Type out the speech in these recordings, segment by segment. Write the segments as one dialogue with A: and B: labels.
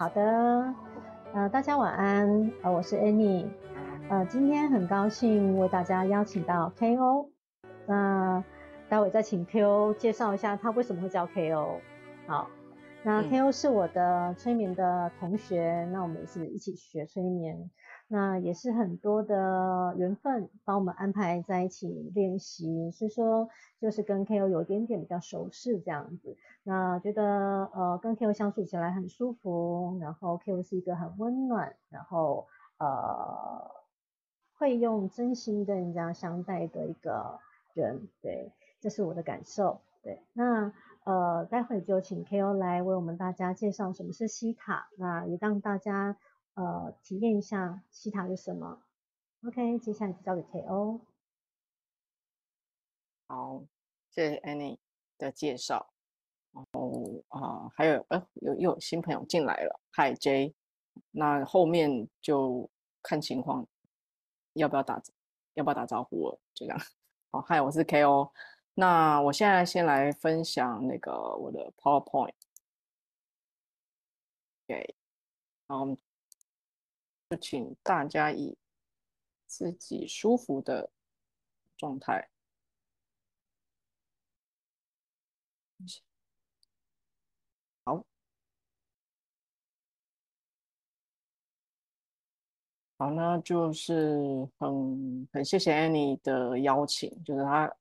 A: 好的，呃，大家晚安，呃，我是 Annie，呃，今天很高兴为大家邀请到 KO，那待会再请 KO 介绍一下他为什么会叫 KO。好，那 KO 是我的催眠的同学，那我们也是一起学催眠。那也是很多的缘分，帮我们安排在一起练习，所以说就是跟 KO 有一点点比较熟识这样子。那觉得呃跟 KO 相处起来很舒服，然后 KO 是一个很温暖，然后呃会用真心跟人家相待的一个人，对，这是我的感受。对，那呃待会就请 KO 来为我们大家介绍什么是西塔，那也让大家。呃，体验一下西塔是什么？OK，接下来就交给 KO。
B: 好，谢谢 Annie 的介绍。然后啊，还有呃，有又有新朋友进来了，Hi J。那后面就看情况，要不要打，要不要打招呼了？就这样。好，Hi，我是 KO。那我现在先来分享那个我的 PowerPoint。OK，然后。就请大家以自己舒服的状态。好，好，那就是很很谢谢 Annie 的邀请，就是他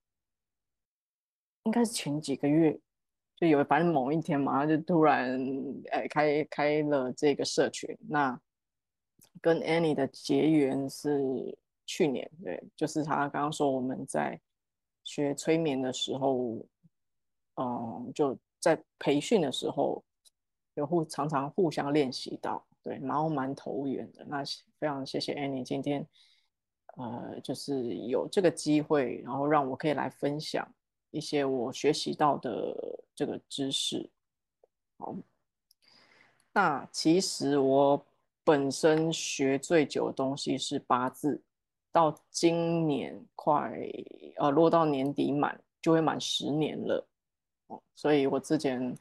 B: 应该是前几个月就有，反正某一天嘛，他就突然哎开开了这个社群，那。跟 Annie 的结缘是去年，对，就是他刚刚说我们在学催眠的时候，嗯，就在培训的时候有互常常互相练习到，对，然后蛮投缘的。那非常谢谢 Annie 今天，呃，就是有这个机会，然后让我可以来分享一些我学习到的这个知识。好，那其实我。本身学最久的东西是八字，到今年快呃落到年底满就会满十年了哦，所以我之前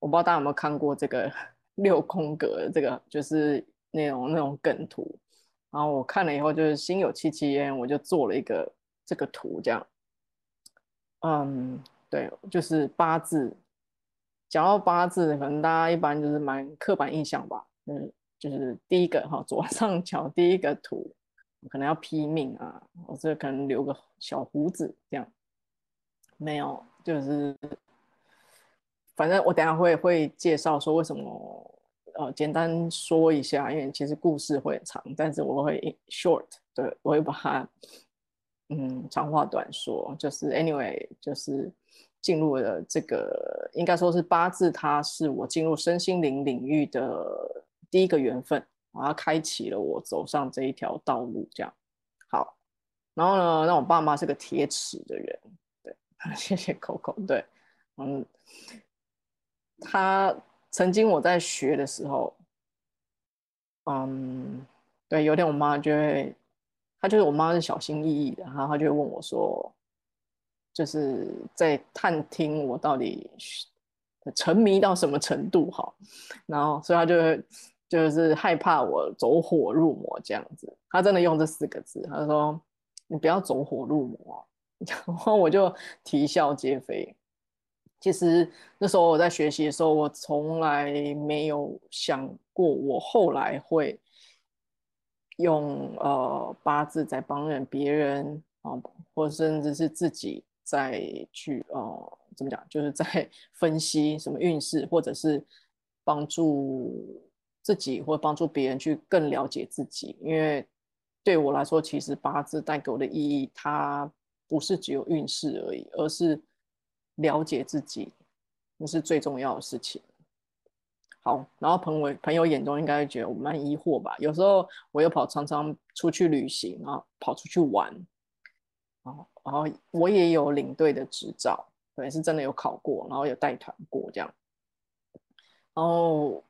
B: 我不知道大家有没有看过这个六空格这个就是那种那种梗图，然后我看了以后就是心有戚戚焉，我就做了一个这个图这样，嗯，对，就是八字，讲到八字，可能大家一般就是蛮刻板印象吧，嗯。就是第一个哈，左上角第一个图，可能要批命啊，或者可能留个小胡子这样，没有，就是反正我等下会会介绍说为什么，呃，简单说一下，因为其实故事会很长，但是我会 short，对我会把它嗯长话短说，就是 anyway，就是进入了这个应该说是八字，它是我进入身心灵领域的。第一个缘分，然后开启了我走上这一条道路，这样好。然后呢，那我爸妈是个铁齿的人，对，谢谢 Coco，对，嗯，他曾经我在学的时候，嗯，对，有点我妈就会，她就是我妈是小心翼翼的，然后她就会问我说，就是在探听我到底沉迷到什么程度，哈，然后所以她就会。就是害怕我走火入魔这样子，他真的用这四个字，他说：“你不要走火入魔。”然后我就啼笑皆非。其实那时候我在学习的时候，我从来没有想过我后来会用呃八字在帮人别人啊，或甚至是自己在去呃怎么讲，就是在 分析什么运势，或者是帮助。自己或帮助别人去更了解自己，因为对我来说，其实八字带给我的意义，它不是只有运势而已，而是了解自己，那是最重要的事情。好，然后朋友朋友眼中应该会觉得我蛮疑惑吧？有时候我又跑常常出去旅行，然后跑出去玩，然后然后我也有领队的执照，对，是真的有考过，然后有带团过这样，然后。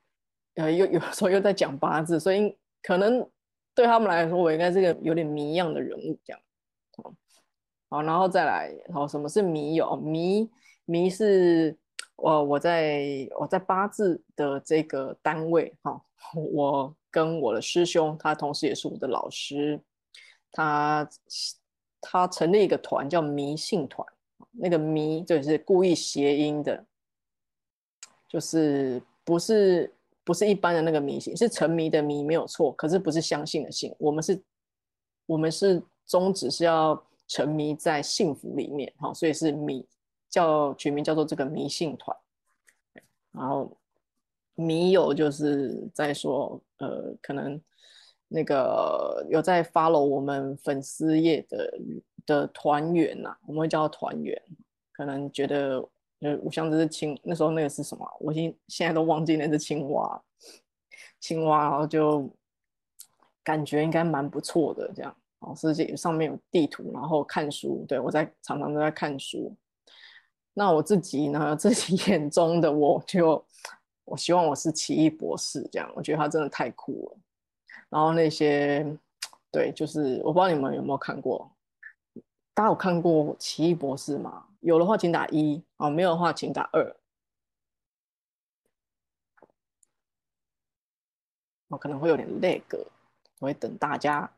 B: 呃，又有时候又在讲八字，所以可能对他们来说，我应该是个有点谜样的人物这样。好，然后再来，好什么是迷友？迷迷是我我在我在八字的这个单位哈，我跟我的师兄，他同时也是我的老师，他他成立一个团叫迷信团，那个迷就是故意谐音的，就是不是不是一般的那个迷信，是沉迷的迷没有错，可是不是相信的信，我们是，我们是宗旨是要沉迷在幸福里面哈，所以是迷。叫取名叫做这个迷信团，然后迷友就是在说，呃，可能那个有在 follow 我们粉丝页的的团员呐，我们会叫团员，可能觉得呃，我像这是青那时候那个是什么，我现现在都忘记那只青蛙，青蛙，然后就感觉应该蛮不错的这样，哦，世界上面有地图，然后看书，对我在常常都在看书。那我自己呢？自己眼中的我就，我希望我是奇异博士这样。我觉得他真的太酷了。然后那些，对，就是我不知道你们有没有看过，大家有看过奇异博士吗？有的话请打一，哦，没有的话请打二。我可能会有点累个，我会等大家。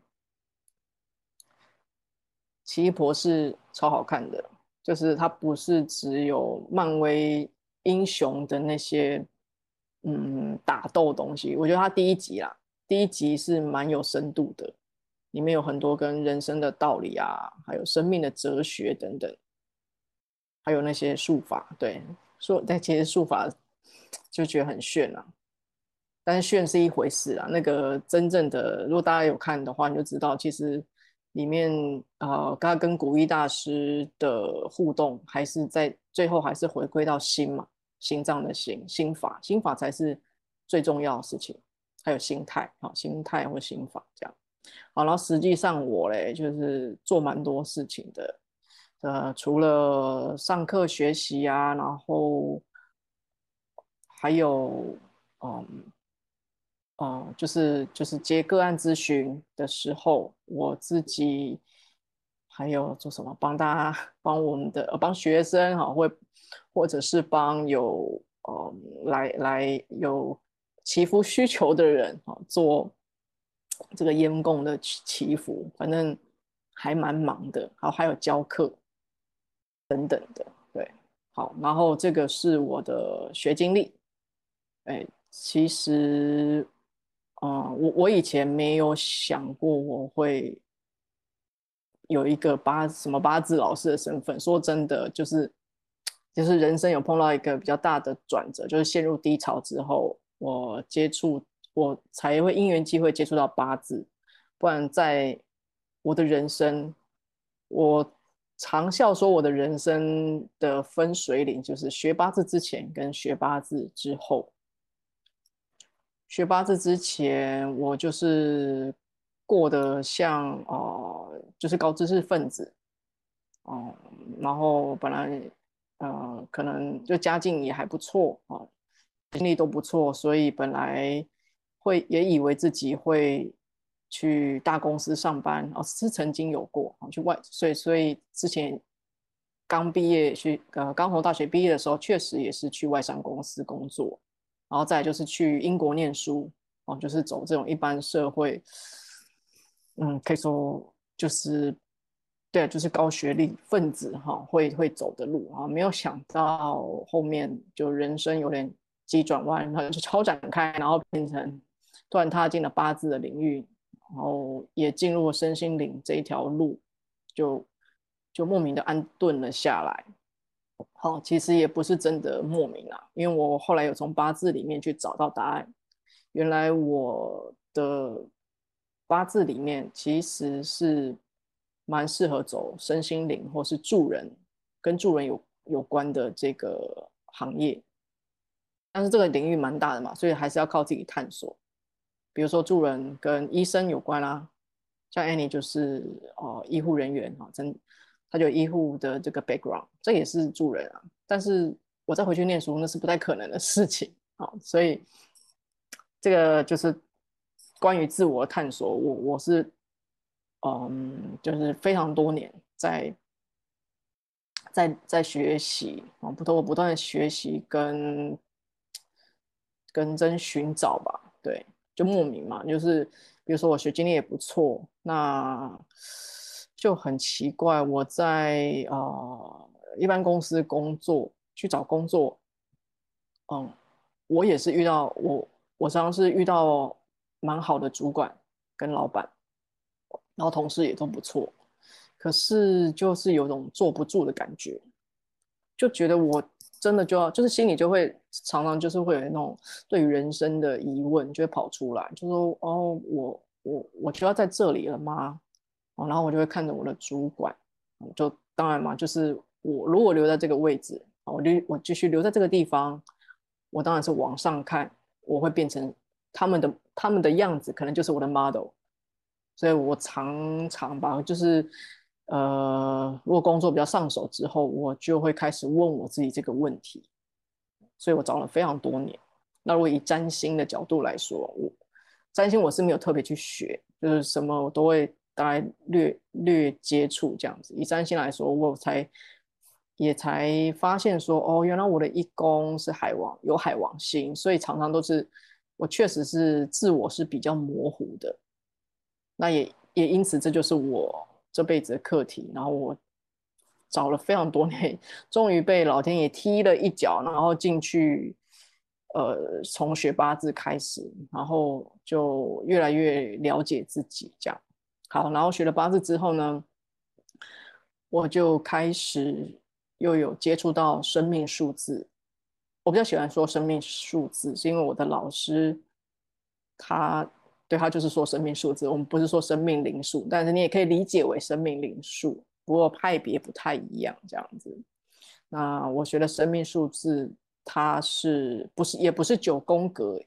B: 奇异博士超好看的。就是它不是只有漫威英雄的那些嗯打斗东西，我觉得它第一集啦，第一集是蛮有深度的，里面有很多跟人生的道理啊，还有生命的哲学等等，还有那些术法，对，术但其实术法就觉得很炫啊，但是炫是一回事啊，那个真正的如果大家有看的话，你就知道其实。里面啊，他跟古一大师的互动，还是在最后还是回归到心嘛，心脏的心，心法，心法才是最重要的事情，还有心态啊，心态或心法这样。好，然后实际上我嘞，就是做蛮多事情的，呃，除了上课学习啊，然后还有嗯。啊，就是就是接个案咨询的时候，我自己还有做什么？帮大家帮我们的帮学生哈，会或者是帮有呃来来有祈福需求的人哈，做这个烟供的祈福，反正还蛮忙的。好，还有教课等等的，对，好，然后这个是我的学经历，哎，其实。啊，我我以前没有想过我会有一个八什么八字老师的身份。说真的，就是就是人生有碰到一个比较大的转折，就是陷入低潮之后，我接触我才会因缘机会接触到八字。不然在我的人生，我常笑说我的人生的分水岭就是学八字之前跟学八字之后。学八字之前，我就是过得像呃，就是高知识分子，哦，然后本来呃，可能就家境也还不错啊，经历都不错，所以本来会也以为自己会去大公司上班哦，是曾经有过啊，去外，所以所以之前刚毕业去呃，刚从大学毕业的时候，确实也是去外商公司工作。然后再就是去英国念书哦，就是走这种一般社会，嗯，可以说就是对，就是高学历分子哈会会走的路啊。没有想到后面就人生有点急转弯，然后就超展开，然后变成突然踏进了八字的领域，然后也进入了身心灵这一条路，就就莫名的安顿了下来。好，其实也不是真的莫名啊，因为我后来有从八字里面去找到答案。原来我的八字里面其实是蛮适合走身心灵或是助人，跟助人有有关的这个行业。但是这个领域蛮大的嘛，所以还是要靠自己探索。比如说助人跟医生有关啦，像 Annie 就是哦医护人员哈，真。他就医护的这个 background，这也是助人啊。但是我再回去念书，那是不太可能的事情啊。所以这个就是关于自我探索，我我是嗯，就是非常多年在在在学习啊，不断不断的学习跟跟真寻找吧，对，就莫名嘛，就是比如说我学经历也不错，那就很奇怪，我在啊一般公司工作去找工作，嗯，我也是遇到我我常常是遇到蛮好的主管跟老板，然后同事也都不错。可是就是有种坐不住的感觉，就觉得我真的就要，就是心里就会常常就是会有那种对于人生的疑问就会跑出来，就说哦，我我我就要在这里了吗？然后我就会看着我的主管，就当然嘛，就是我如果留在这个位置，我留我继续留在这个地方，我当然是往上看，我会变成他们的他们的样子，可能就是我的 model，所以我常常吧，就是。呃，如果工作比较上手之后，我就会开始问我自己这个问题，所以我找了非常多年。那如果以占星的角度来说，我占星我是没有特别去学，就是什么我都会大概略略接触这样子。以占星来说，我才也才发现说，哦，原来我的一宫是海王，有海王星，所以常常都是我确实是自我是比较模糊的。那也也因此，这就是我。这辈子的课题，然后我找了非常多年，终于被老天爷踢了一脚，然后进去，呃，从学八字开始，然后就越来越了解自己，这样好。然后学了八字之后呢，我就开始又有接触到生命数字。我比较喜欢说生命数字，是因为我的老师他。对他就是说生命数字，我们不是说生命灵数，但是你也可以理解为生命灵数，不过派别不太一样这样子。那我学的生命数字，它是不是也不是九宫格，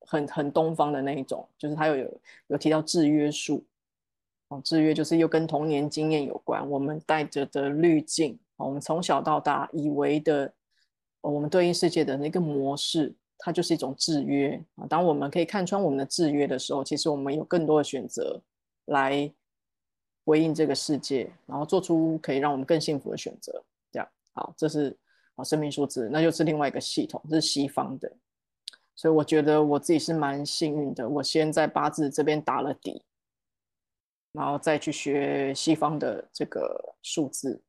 B: 很很东方的那一种，就是它有有有提到制约数，哦，制约就是又跟童年经验有关，我们带着的滤镜，我们从小到大以为的，我们对应世界的那个模式。它就是一种制约啊！当我们可以看穿我们的制约的时候，其实我们有更多的选择来回应这个世界，然后做出可以让我们更幸福的选择。这样好，这是啊生命数字，那就是另外一个系统，这是西方的。所以我觉得我自己是蛮幸运的，我先在八字这边打了底，然后再去学西方的这个数字。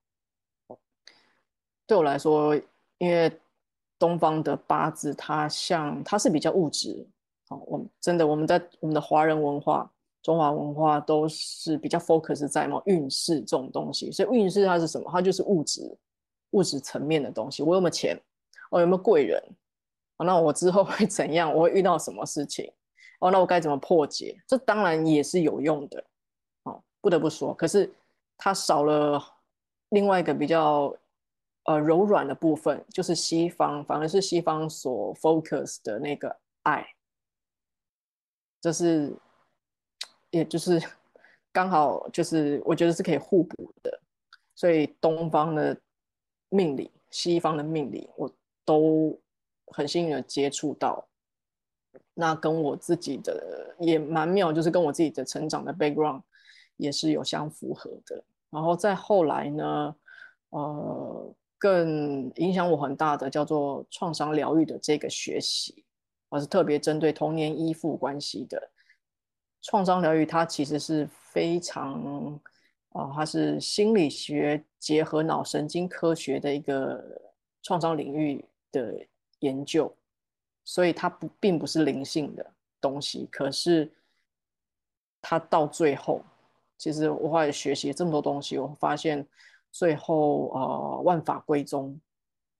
B: 对我来说，因为。东方的八字，它像它是比较物质，好，我们真的我们在我们的华人文化、中华文化都是比较 focus 在嘛运势这种东西，所以运势它是什么？它就是物质、物质层面的东西。我有没有钱？我有没有贵人？哦，那我之后会怎样？我会遇到什么事情？哦，那我该怎么破解？这当然也是有用的，不得不说，可是它少了另外一个比较。呃，柔软的部分就是西方，反而是西方所 focus 的那个爱，这是，也就是 刚好就是我觉得是可以互补的，所以东方的命理、西方的命理，我都很幸运的接触到，那跟我自己的也蛮妙，就是跟我自己的成长的 background 也是有相符合的，然后再后来呢，呃。更影响我很大的叫做创伤疗愈的这个学习，我是特别针对童年依附关系的创伤疗愈，它其实是非常啊，它是心理学结合脑神经科学的一个创伤领域的研究，所以它不并不是灵性的东西，可是它到最后，其实我后来学习这么多东西，我发现。最后，呃，万法归宗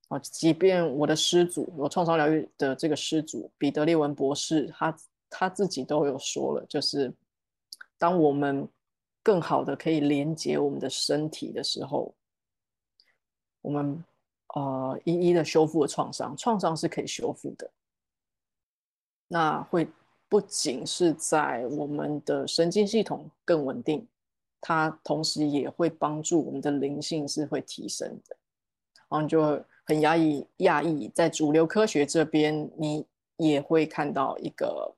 B: 啊！即便我的师祖，我创伤疗愈的这个师祖彼得列文博士，他他自己都有说了，就是当我们更好的可以连接我们的身体的时候，我们呃一一的修复了创伤，创伤是可以修复的。那会不仅是在我们的神经系统更稳定。它同时也会帮助我们的灵性是会提升的，然后就很压抑压抑，在主流科学这边，你也会看到一个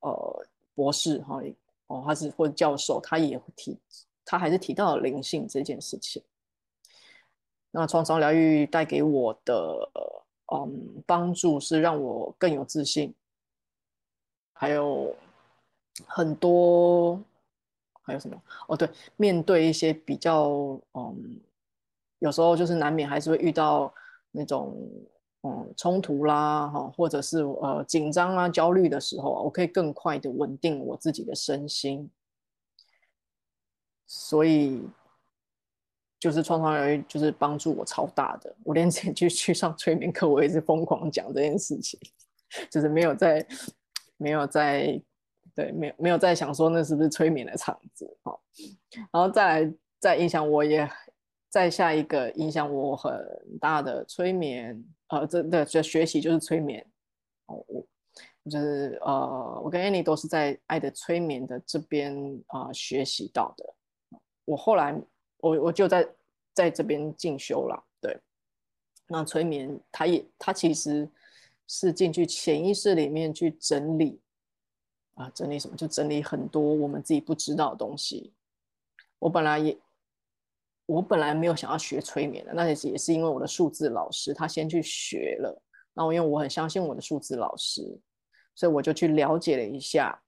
B: 呃博士哈哦，他是或者教授，他也提，他还是提到了灵性这件事情。那创伤疗愈带给我的嗯帮助是让我更有自信，还有很多还有什么哦对，面对一些比较嗯有时候就是难免还是会遇到那种嗯冲突啦哈，或者是呃紧张啊焦虑的时候啊，我可以更快的稳定我自己的身心，所以。就是创伤疗愈，就是帮助我超大的。我连前去去上催眠课，我也是疯狂讲这件事情，就是没有在没有在对没有没有在想说那是不是催眠的场子哦。然后再来再影响我也再下一个影响我很大的催眠呃这的这学习就是催眠哦我就是呃我跟 Annie 都是在爱的催眠的这边啊学习到的。我后来。我我就在在这边进修了，对。那催眠，它也它其实是进去潜意识里面去整理啊，整理什么？就整理很多我们自己不知道的东西。我本来也我本来没有想要学催眠的，那也是也是因为我的数字老师他先去学了，那我因为我很相信我的数字老师，所以我就去了解了一下。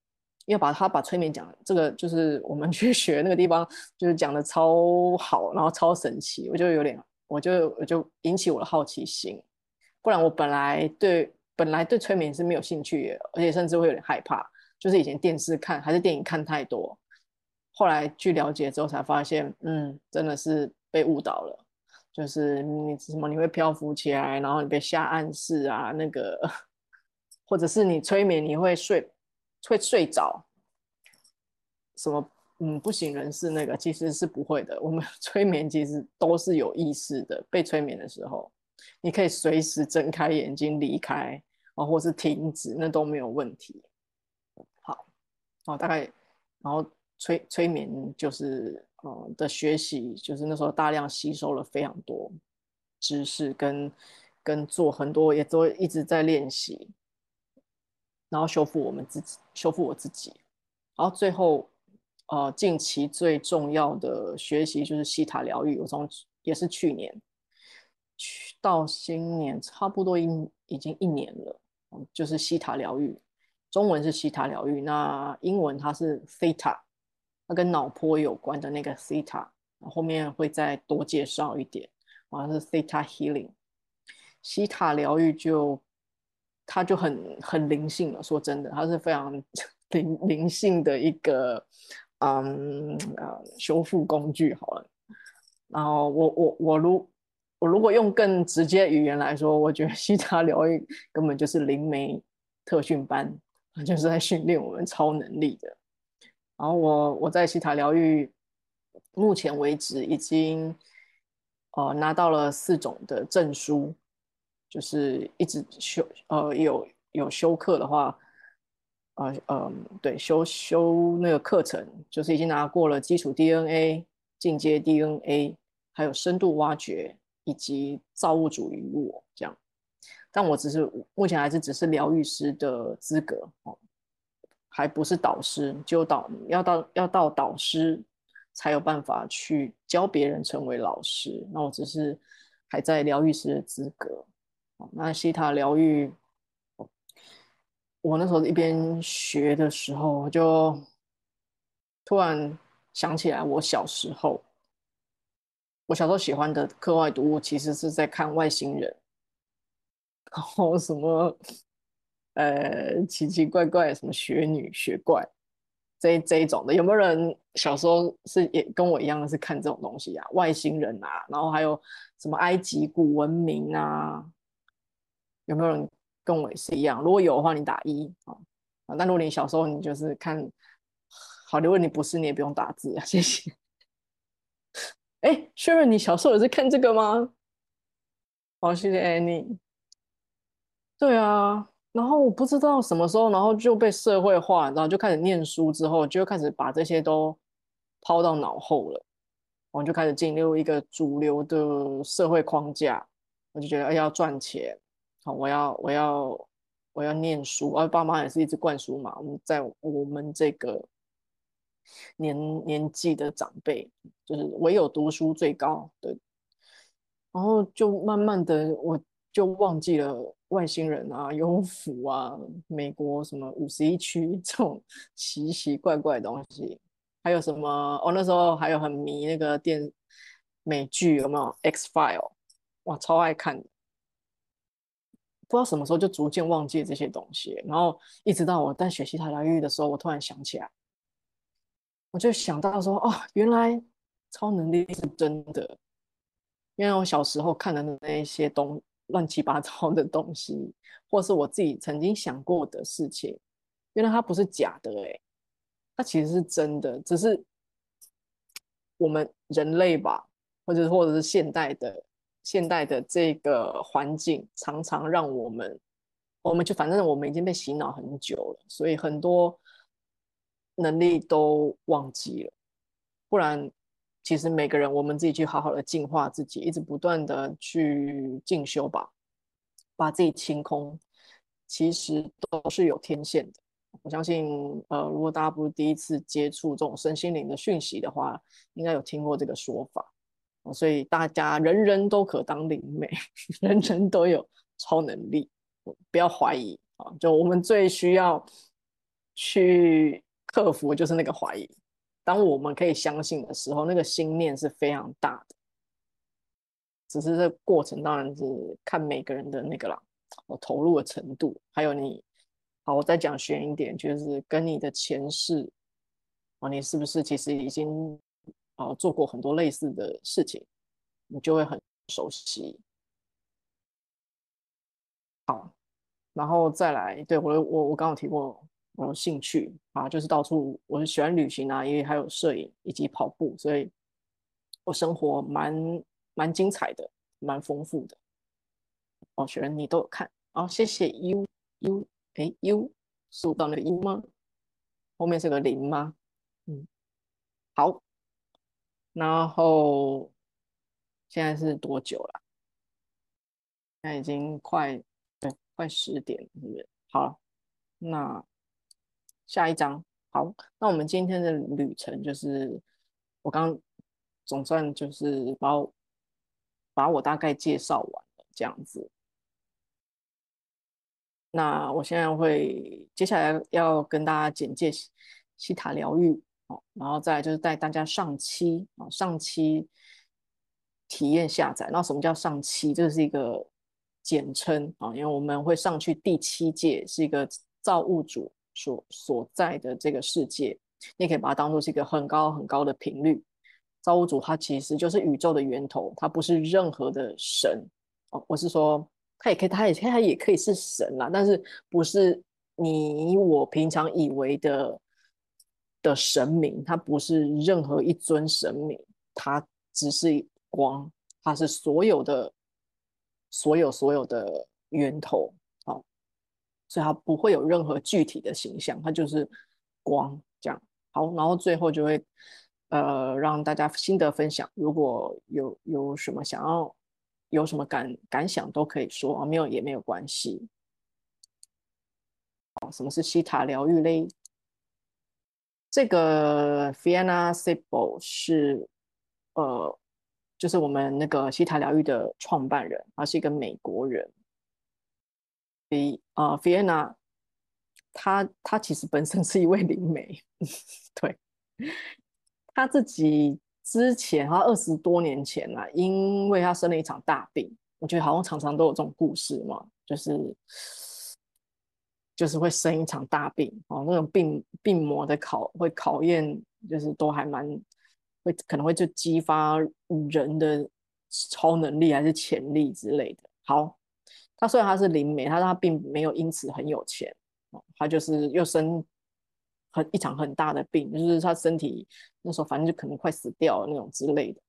B: 要把他把催眠讲这个，就是我们 去学那个地方，就是讲的超好，然后超神奇，我就有点，我就我就引起我的好奇心。不然我本来对本来对催眠是没有兴趣，而且甚至会有点害怕。就是以前电视看还是电影看太多，后来去了解之后才发现，嗯，真的是被误导了。就是你什么你会漂浮起来，然后你被下暗示啊，那个或者是你催眠你会睡。会睡着，什么嗯不省人事那个其实是不会的。我们 催眠其实都是有意识的，被催眠的时候，你可以随时睁开眼睛离开啊，或是停止，那都没有问题。好，哦，大概然后催催眠就是呃的学习，就是那时候大量吸收了非常多知识，跟跟做很多也都一直在练习。然后修复我们自己，修复我自己，然后最后，呃，近期最重要的学习就是西塔疗愈。我从也是去年，去到新年差不多一已经一年了，就是西塔疗愈，中文是西塔疗愈，那英文它是 theta，它跟脑波有关的那个 theta，后面会再多介绍一点，好像是 theta healing，西塔疗愈就。它就很很灵性了，说真的，它是非常 灵灵性的一个嗯呃修复工具好了。然后我我我如我如果用更直接语言来说，我觉得西塔疗愈根本就是灵媒特训班，就是在训练我们超能力的。然后我我在西塔疗愈目前为止已经呃拿到了四种的证书。就是一直修，呃，有有修课的话，呃，嗯，对，修修那个课程，就是已经拿过了基础 DNA、进阶 DNA，还有深度挖掘以及造物主与我这样。但我只是目前还是只是疗愈师的资格哦，还不是导师，就导要到要到导师才有办法去教别人成为老师。那我只是还在疗愈师的资格哦。那西塔疗愈，我那时候一边学的时候，就突然想起来，我小时候，我小时候喜欢的课外读物，其实是在看外星人，然后什么，呃，奇奇怪怪，什么雪女、雪怪，这这一种的，有没有人小时候是也跟我一样是看这种东西啊？外星人啊，然后还有什么埃及古文明啊？有没有人跟我也是一样？如果有的话，你打一啊！那如果你小时候你就是看，好，如果你不是，你也不用打字啊，谢谢。哎，确认你小时候也是看这个吗？好，谢谢 Annie。对啊，然后我不知道什么时候，然后就被社会化，然后就开始念书，之后就开始把这些都抛到脑后了，我就开始进入一个主流的社会框架，我就觉得哎要赚钱。好，我要我要我要念书，而爸妈也是一直灌输嘛。我们在我们这个年年纪的长辈，就是唯有读书最高的。然后就慢慢的我就忘记了外星人啊、幽浮啊、美国什么五十一区 这种奇奇怪怪的东西，还有什么？哦，那时候还有很迷那个电美剧，有没有《X File》？哇，超爱看。不知道什么时候就逐渐忘记这些东西，然后一直到我在学习塔疗愈的时候，我突然想起来，我就想到说，哦，原来超能力是真的。因为我小时候看的那一些东乱七八糟的东西，或是我自己曾经想过的事情，原来它不是假的，哎，它其实是真的，只是我们人类吧，或者或者是现代的。现代的这个环境常常让我们，我们就反正我们已经被洗脑很久了，所以很多能力都忘记了。不然，其实每个人我们自己去好好的净化自己，一直不断的去进修吧，把自己清空，其实都是有天线的。我相信，呃，如果大家不是第一次接触这种身心灵的讯息的话，应该有听过这个说法。所以大家人人都可当灵媒，人人都有超能力，不要怀疑啊！就我们最需要去克服就是那个怀疑。当我们可以相信的时候，那个心念是非常大的。只是这过程当然是看每个人的那个啦，我投入的程度，还有你，好，我再讲悬一点，就是跟你的前世，哦，你是不是其实已经。哦，做过很多类似的事情，你就会很熟悉。好，然后再来，对我我我刚刚提过我兴趣啊，就是到处我很喜欢旅行啊，因为还有摄影以及跑步，所以我生活蛮蛮精彩的，蛮丰富的。哦，雪人你都有看，哦，谢谢 U U，哎 U 是到那个 U 吗？后面是个零吗？嗯，好。然后现在是多久了？现在已经快对，快十点，是不是？好，那下一章好，那我们今天的旅程就是我刚总算就是把我把我大概介绍完了这样子。那我现在会接下来要跟大家简介西塔疗愈。然后再就是带大家上期啊，上期体验下载。那什么叫上期？这是一个简称啊，因为我们会上去第七届，是一个造物主所所在的这个世界。你可以把它当做是一个很高很高的频率。造物主他其实就是宇宙的源头，他不是任何的神哦。我是说，他也可以，他也他也可以是神啦，但是不是你我平常以为的。的神明，它不是任何一尊神明，它只是光，它是所有的、所有、所有的源头，所以它不会有任何具体的形象，它就是光，这样好，然后最后就会呃让大家心得分享，如果有有什么想要有什么感感想都可以说啊，没有也没有关系。哦，什么是西塔疗愈嘞？这个 Fiona Sibyl 是，呃，就是我们那个西塔疗愈的创办人，他是一个美国人。比啊，Fiona，他他其实本身是一位灵媒，对，他自己之前他二十多年前啊，因为他生了一场大病，我觉得好像常常都有这种故事嘛，就是。就是会生一场大病哦，那种病病魔的考会考验，就是都还蛮会可能会就激发人的超能力还是潜力之类的。好，他虽然他是灵媒，他他并没有因此很有钱，他就是又生很一场很大的病，就是他身体那时候反正就可能快死掉那种之类的。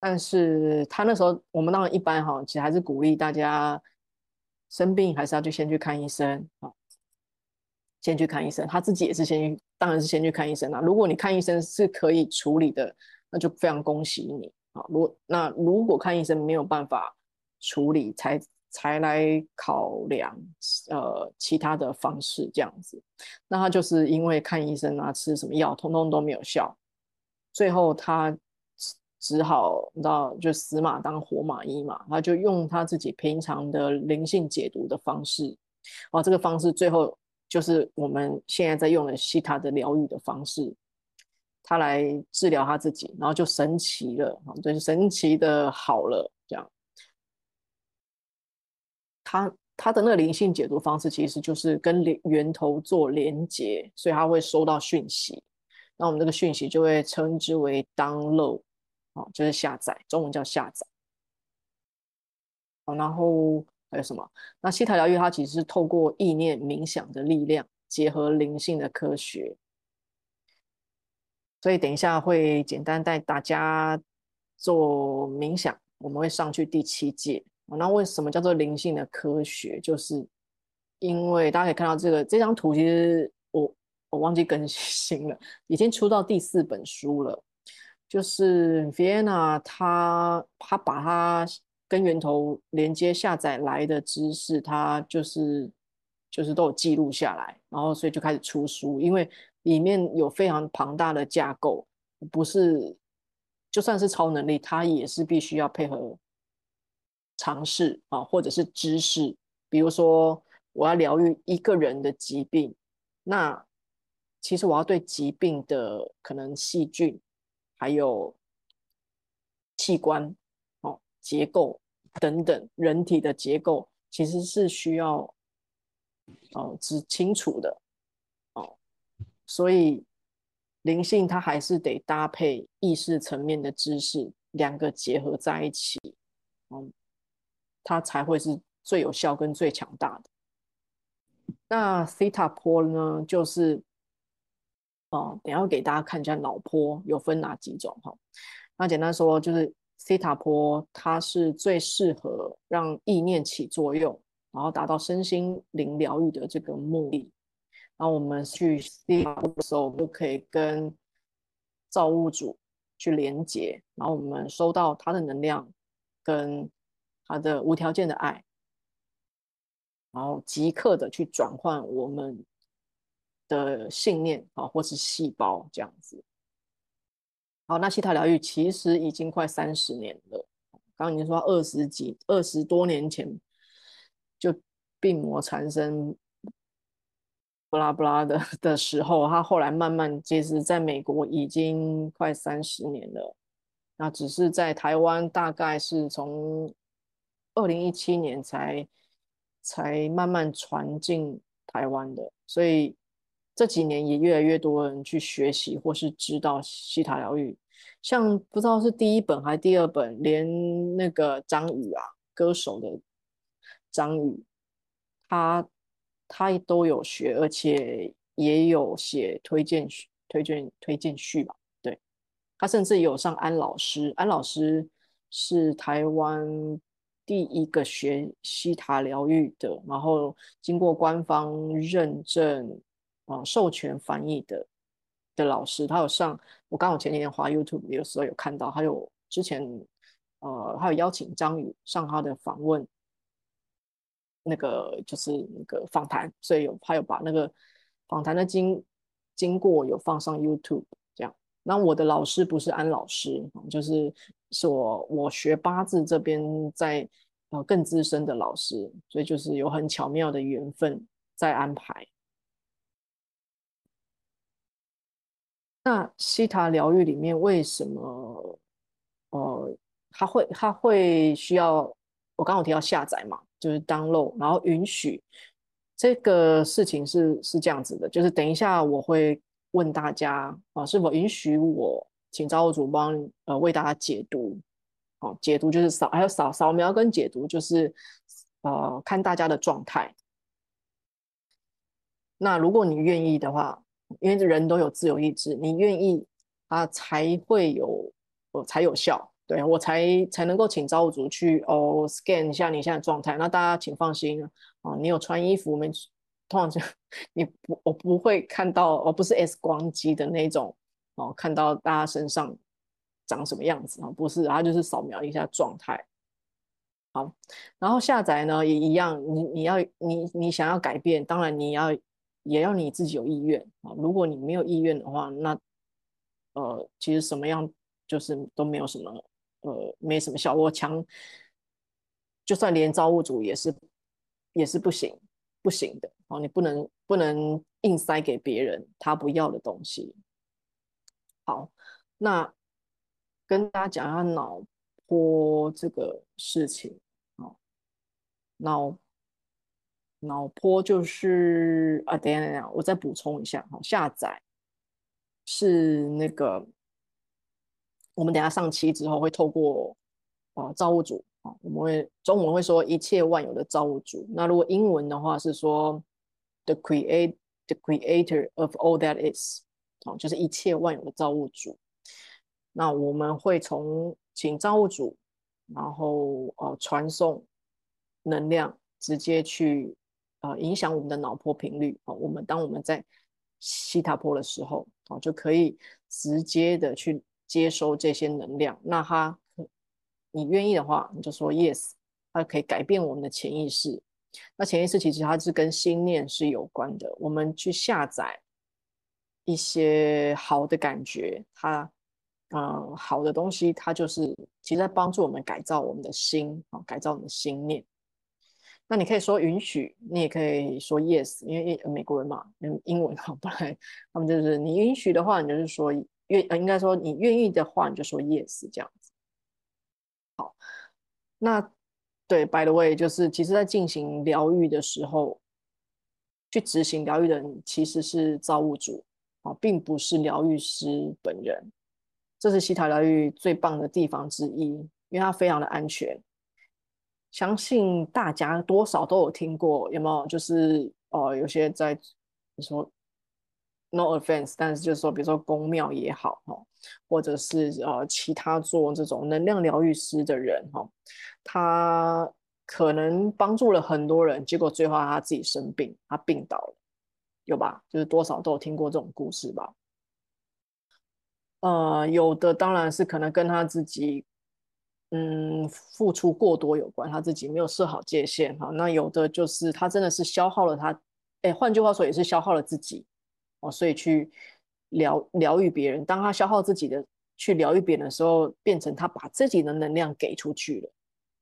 B: 但是他那时候我们当然一般哈，其实还是鼓励大家。生病还是要去先去看医生啊，先去看医生。他自己也是先去，当然是先去看医生啊。如果你看医生是可以处理的，那就非常恭喜你啊。如那如果看医生没有办法处理，才才来考量呃其他的方式这样子。那他就是因为看医生啊，吃什么药，通通都没有效，最后他只好你知道，就死马当活马医嘛，他就用他自己平常的灵性解读的方式，哦，这个方式最后就是我们现在在用的西塔的疗愈的方式，他来治疗他自己，然后就神奇了，啊，就是神奇的好了，这样。他他的那个灵性解读方式其实就是跟源源头做连接，所以他会收到讯息，那我们这个讯息就会称之为 download。哦，就是下载，中文叫下载。哦，然后还有什么？那西塔疗愈它其实是透过意念冥想的力量，结合灵性的科学。所以等一下会简单带大家做冥想，我们会上去第七届。那为什么叫做灵性的科学？就是因为大家可以看到这个这张图，其实我我忘记更新了，已经出到第四本书了。就是 Vienna，他他把它跟源头连接下载来的知识，他就是就是都有记录下来，然后所以就开始出书，因为里面有非常庞大的架构，不是就算是超能力，它也是必须要配合尝试啊，或者是知识，比如说我要疗愈一个人的疾病，那其实我要对疾病的可能细菌。还有器官哦，结构等等，人体的结构其实是需要哦知清楚的哦，所以灵性它还是得搭配意识层面的知识，两个结合在一起，嗯，它才会是最有效跟最强大的。那 theta 波呢，就是。哦，等下给大家看一下脑波有分哪几种哈。那简单说就是西塔波，它是最适合让意念起作用，然后达到身心灵疗愈的这个目的。然后我们去西塔波的时候，我们就可以跟造物主去连接，然后我们收到他的能量跟他的无条件的爱，然后即刻的去转换我们。的信念啊，或是细胞这样子。好，那西塔疗愈其实已经快三十年了。刚刚经说二十几、二十多年前就病魔缠身，不拉不拉的 的时候，他后来慢慢，其实在美国已经快三十年了。那只是在台湾，大概是从二零一七年才才慢慢传进台湾的，所以。这几年也越来越多人去学习或是知道西塔疗愈，像不知道是第一本还是第二本，连那个张宇啊，歌手的张宇，他他都有学，而且也有写推荐推荐推荐序吧。对他甚至有上安老师，安老师是台湾第一个学西塔疗愈的，然后经过官方认证。啊，授权翻译的的老师，他有上我刚好前几天滑 YouTube 有时候有看到，还有之前呃，还有邀请张宇上他的访问，那个就是那个访谈，所以有他有把那个访谈的经经过有放上 YouTube。那我的老师不是安老师，就是是我我学八字这边在呃更资深的老师，所以就是有很巧妙的缘分在安排。那西塔疗愈里面为什么，呃，他会他会需要我刚刚提到下载嘛，就是 download，然后允许这个事情是是这样子的，就是等一下我会问大家啊，是否允许我请造物主帮呃为大家解读，哦，解读就是扫还有扫扫描跟解读就是呃看大家的状态。那如果你愿意的话。因为人都有自由意志，你愿意，它才会有，才有效。对我才才能够请造物主去哦 scan 一下你现在状态。那大家请放心啊，你有穿衣服没？通常就你不，我不会看到，我不是 X 光机的那种哦，看到大家身上长什么样子啊？不是，它就是扫描一下状态。好，然后下载呢也一样，你你要你你想要改变，当然你要。也要你自己有意愿啊！如果你没有意愿的话，那呃，其实什么样就是都没有什么呃没什么效果，强就算连造物主也是也是不行不行的哦，你不能不能硬塞给别人他不要的东西。好，那跟大家讲一下脑波这个事情哦，脑。脑波就是啊，等下等下，我再补充一下哈。下载是那个，我们等下上期之后会透过啊造物主啊，我们会中文会说一切万有的造物主。那如果英文的话是说 the create the creator of all that is，啊，就是一切万有的造物主。那我们会从请造物主，然后呃传送能量，直接去。啊，影响我们的脑波频率啊。我们当我们在西塔波的时候啊，就可以直接的去接收这些能量。那他，你愿意的话，你就说 yes，它可以改变我们的潜意识。那潜意识其实它是跟心念是有关的。我们去下载一些好的感觉，它，呃，好的东西，它就是其实在帮助我们改造我们的心啊，改造我们的心念。那你可以说允许，你也可以说 yes，因为美国人嘛，用英文好，不然他们就是你允许的话，你就是说愿，应该说你愿意的话，你就说 yes 这样子。好，那对，by the way，就是其实在进行疗愈的时候，去执行疗愈的人其实是造物主啊，并不是疗愈师本人。这是西塔疗愈最棒的地方之一，因为它非常的安全。相信大家多少都有听过，有没有？就是哦，有些在你说 no offense，但是就是说，比如说宫庙也好哈，或者是呃其他做这种能量疗愈师的人哈，他可能帮助了很多人，结果最后他自己生病，他病倒了，有吧？就是多少都有听过这种故事吧？呃，有的当然是可能跟他自己。嗯，付出过多有关，他自己没有设好界限哈。那有的就是他真的是消耗了他，哎，换句话说也是消耗了自己哦，所以去疗疗愈别人。当他消耗自己的去疗愈别人的时候，变成他把自己的能量给出去了，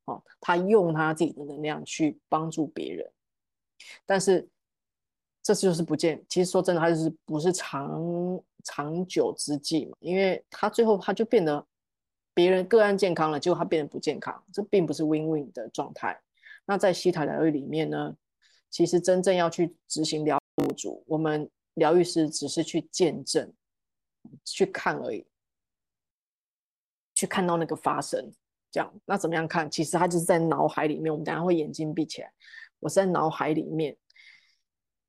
B: 哦，他用他自己的能量去帮助别人，但是这就是不见。其实说真的，他就是不是长长久之计嘛，因为他最后他就变得。别人个案健康了，结果他变得不健康，这并不是 win-win 的状态。那在西塔疗愈里面呢，其实真正要去执行疗愈，我们疗愈师只是去见证、去看而已，去看到那个发生。这样，那怎么样看？其实他就是在脑海里面。我们等下会眼睛闭起来，我是在脑海里面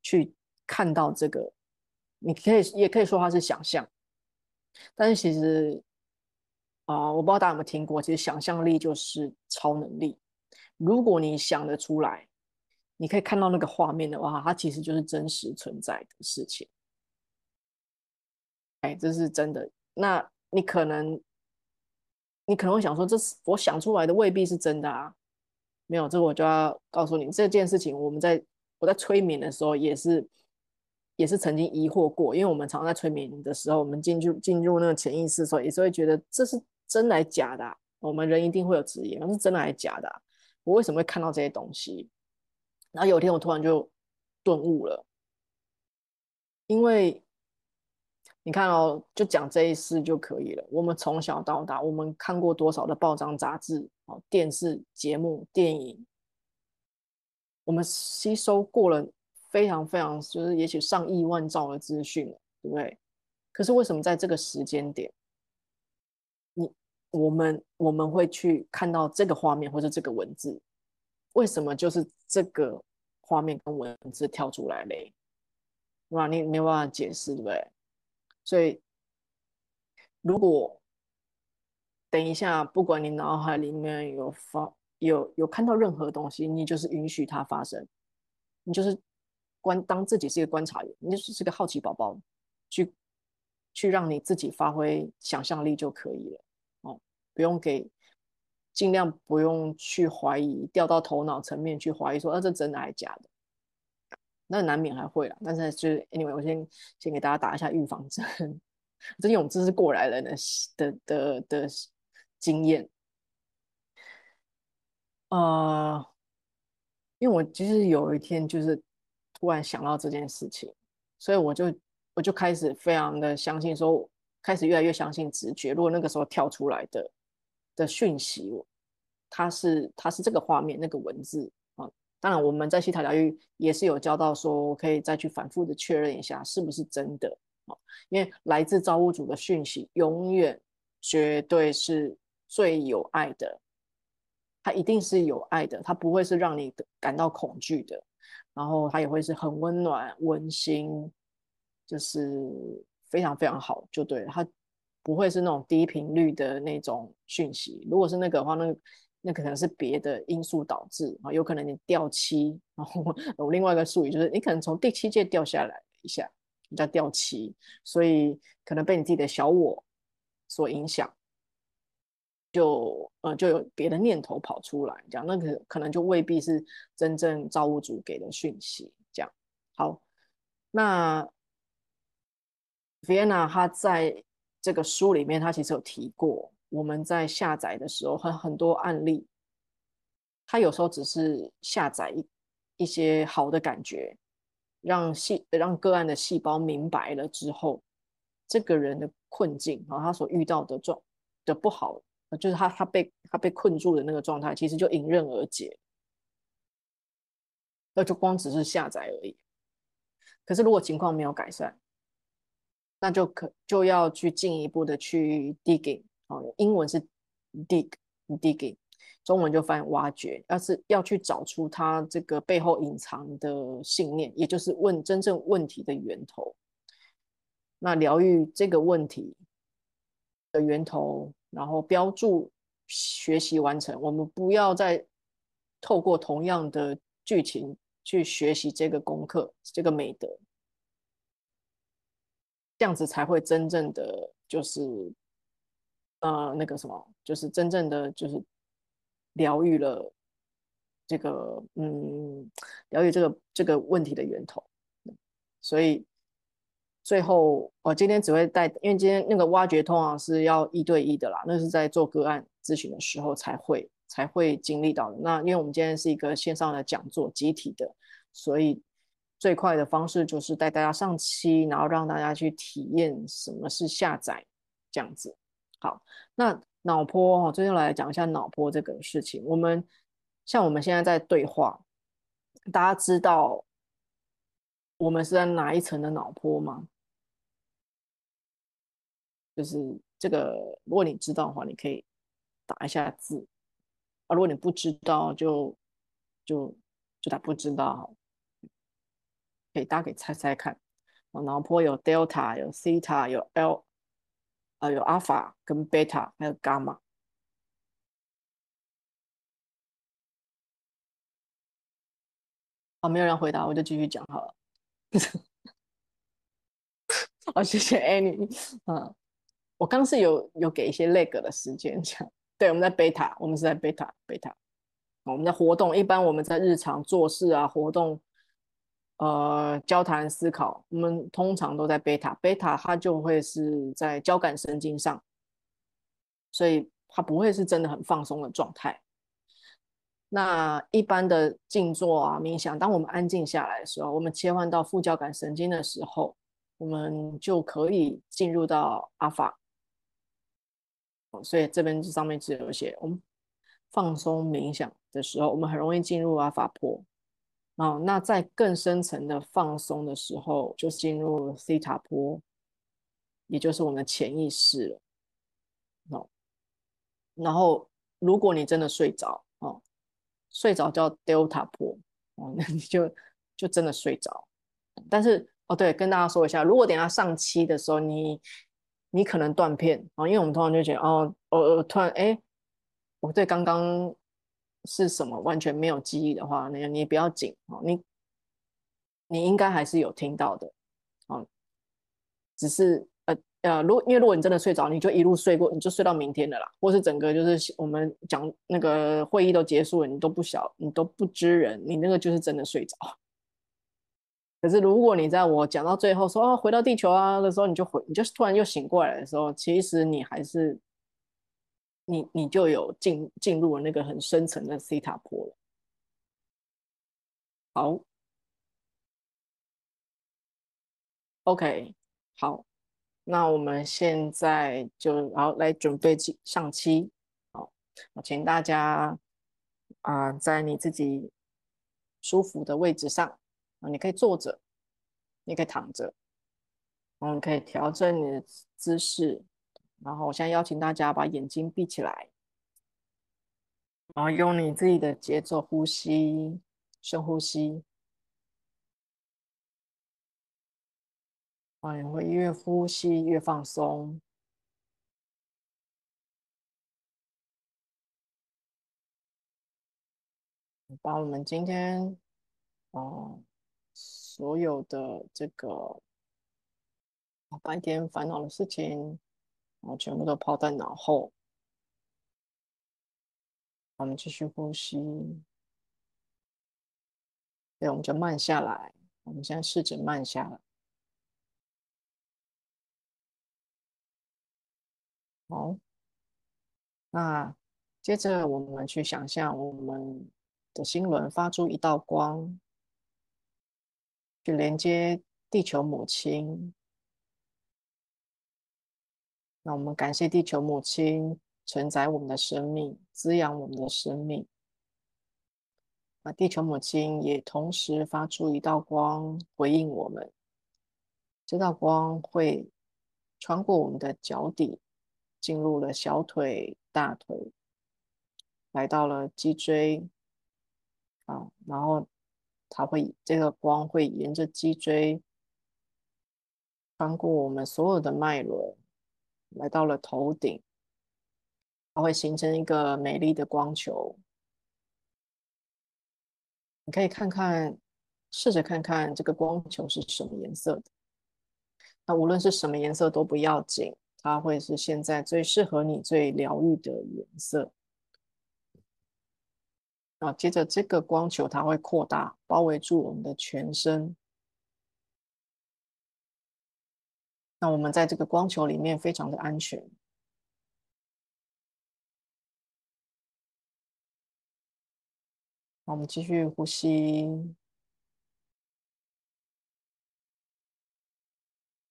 B: 去看到这个。你可以也可以说它是想象，但是其实。啊，我不知道大家有没有听过，其实想象力就是超能力。如果你想得出来，你可以看到那个画面的话，它其实就是真实存在的事情。哎，这是真的。那你可能，你可能会想说，这是我想出来的，未必是真的啊。没有，这我就要告诉你，这件事情我们在我在催眠的时候也是也是曾经疑惑过，因为我们常在催眠的时候，我们进去进入那个潜意识的时候，也是会觉得这是。真来假的，我们人一定会有质疑，那是真的还是假的？我为什么会看到这些东西？然后有一天我突然就顿悟了，因为你看哦，就讲这一事就可以了。我们从小到大，我们看过多少的报章杂志、哦电视节目、电影，我们吸收过了非常非常，就是也许上亿万兆的资讯了，对不对？可是为什么在这个时间点？你我们我们会去看到这个画面或者这个文字，为什么就是这个画面跟文字跳出来嘞？哇，你没有办法解释，对不对？所以，如果等一下，不管你脑海里面有发有有看到任何东西，你就是允许它发生，你就是观当自己是一个观察员，你就是个好奇宝宝，去去让你自己发挥想象力就可以了。哦不用给，尽量不用去怀疑，掉到头脑层面去怀疑，说啊这真的还是假的？那难免还会啦。但是就是 anyway，我先先给大家打一下预防针。这因为我们这是过来人的的的的经验。呃，因为我其实有一天就是突然想到这件事情，所以我就我就开始非常的相信，说开始越来越相信直觉。如果那个时候跳出来的的讯息，它是它是这个画面那个文字啊，当然我们在西塔疗愈也是有教到说，可以再去反复的确认一下是不是真的啊，因为来自造物主的讯息永远绝对是最有爱的。它一定是有爱的，它不会是让你感到恐惧的，然后它也会是很温暖、温馨，就是非常非常好，就对了。它不会是那种低频率的那种讯息。如果是那个的话，那那可能是别的因素导致啊，有可能你掉期，然后有另外一个术语就是你可能从第七届掉下来一下，叫掉期，所以可能被你自己的小我所影响。就呃就有别的念头跑出来，这样那个可能就未必是真正造物主给的讯息。这样好，那 Vienna 他在这个书里面，他其实有提过，我们在下载的时候很很多案例，他有时候只是下载一一些好的感觉，让细让个案的细胞明白了之后，这个人的困境然后，他所遇到的状的不好。就是他，他被他被困住的那个状态，其实就迎刃而解，那就光只是下载而已。可是如果情况没有改善，那就可就要去进一步的去 digging 哦，英文是 dig digging，中文就翻挖掘，要是要去找出他这个背后隐藏的信念，也就是问真正问题的源头。那疗愈这个问题的源头。然后标注学习完成，我们不要再透过同样的剧情去学习这个功课，这个美德，这样子才会真正的就是呃那个什么，就是真正的就是疗愈了这个嗯疗愈这个这个问题的源头，所以。最后，我今天只会带，因为今天那个挖掘通常是要一对一的啦，那是在做个案咨询的时候才会才会经历到的。那因为我们今天是一个线上的讲座，集体的，所以最快的方式就是带大家上期，然后让大家去体验什么是下载这样子。好，那脑波哈，最后来讲一下脑波这个事情。我们像我们现在在对话，大家知道我们是在哪一层的脑波吗？就是这个，如果你知道的话，你可以打一下字啊；如果你不知道，就就就打不知道，可以大家可以猜猜看。我脑波有 delta，有 theta，有 l，呃，有 alpha 跟 beta，还有 gamma。哦，没有人回答，我就继续讲好了。好，谢谢 Annie，嗯。我刚是有有给一些 leg 的时间讲，对，我们在 beta，我们是在 beta beta，我们在活动，一般我们在日常做事啊活动，呃，交谈思考，我们通常都在贝塔。贝塔它就会是在交感神经上，所以它不会是真的很放松的状态。那一般的静坐啊冥想，当我们安静下来的时候，我们切换到副交感神经的时候，我们就可以进入到阿法。所以这边上面只有写，我们放松冥想的时候，我们很容易进入阿法波。哦，那在更深层的放松的时候，就进入西塔波，也就是我们的潜意识了。哦，然后如果你真的睡着，哦，睡着叫 delta 波，哦，那 你就就真的睡着。但是哦，对，跟大家说一下，如果等下上期的时候你。你可能断片啊，因为我们通常就觉得哦，我突然哎，我对刚刚是什么完全没有记忆的话，那你不要紧哦，你你应该还是有听到的哦，只是呃呃，如因为如果你真的睡着，你就一路睡过，你就睡到明天的啦，或是整个就是我们讲那个会议都结束了，你都不晓你都不知人，你那个就是真的睡着。可是如果你在我讲到最后说哦回到地球啊的时候，你就回，你就突然又醒过来的时候，其实你还是你你就有进进入了那个很深层的西塔波了。好，OK，好，那我们现在就然后来准备上期。好，请大家啊在你自己舒服的位置上。啊，你可以坐着，你可以躺着，我们可以调整你的姿势。然后我现在邀请大家把眼睛闭起来，然后用你自己的节奏呼吸，深呼吸。啊，你会越呼吸越放松。把我们今天，哦。所有的这个白天烦恼的事情，然后全部都抛在脑后。我们继续呼吸，对，我们就慢下来。我们现在试着慢下来。好，那接着我们去想象我们的心轮发出一道光。去连接地球母亲，那我们感谢地球母亲承载我们的生命，滋养我们的生命。那地球母亲也同时发出一道光回应我们，这道光会穿过我们的脚底，进入了小腿、大腿，来到了脊椎，啊，然后。它会，这个光会沿着脊椎穿过我们所有的脉轮，来到了头顶，它会形成一个美丽的光球。你可以看看，试着看看这个光球是什么颜色的。那无论是什么颜色都不要紧，它会是现在最适合你、最疗愈的颜色。啊，接着这个光球它会扩大，包围住我们的全身。那我们在这个光球里面非常的安全。我们继续呼吸。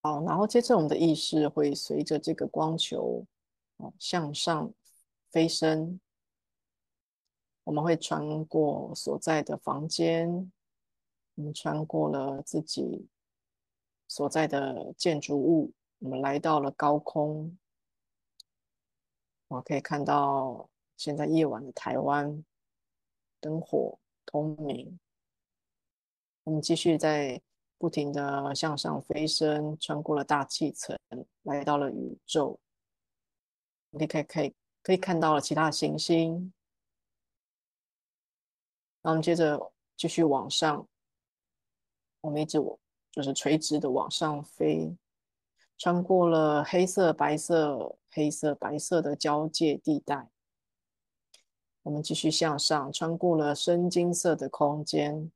B: 好，然后接着我们的意识会随着这个光球，哦，向上飞升。我们会穿过所在的房间，我们穿过了自己所在的建筑物，我们来到了高空。我可以看到现在夜晚的台湾，灯火通明。我们继续在不停的向上飞升，穿过了大气层，来到了宇宙。你可以可以可以看到了其他行星。然后接着继续往上，我们一直往就是垂直的往上飞，穿过了黑色、白色、黑色、白色的交界地带。我们继续向上，穿过了深金色的空间，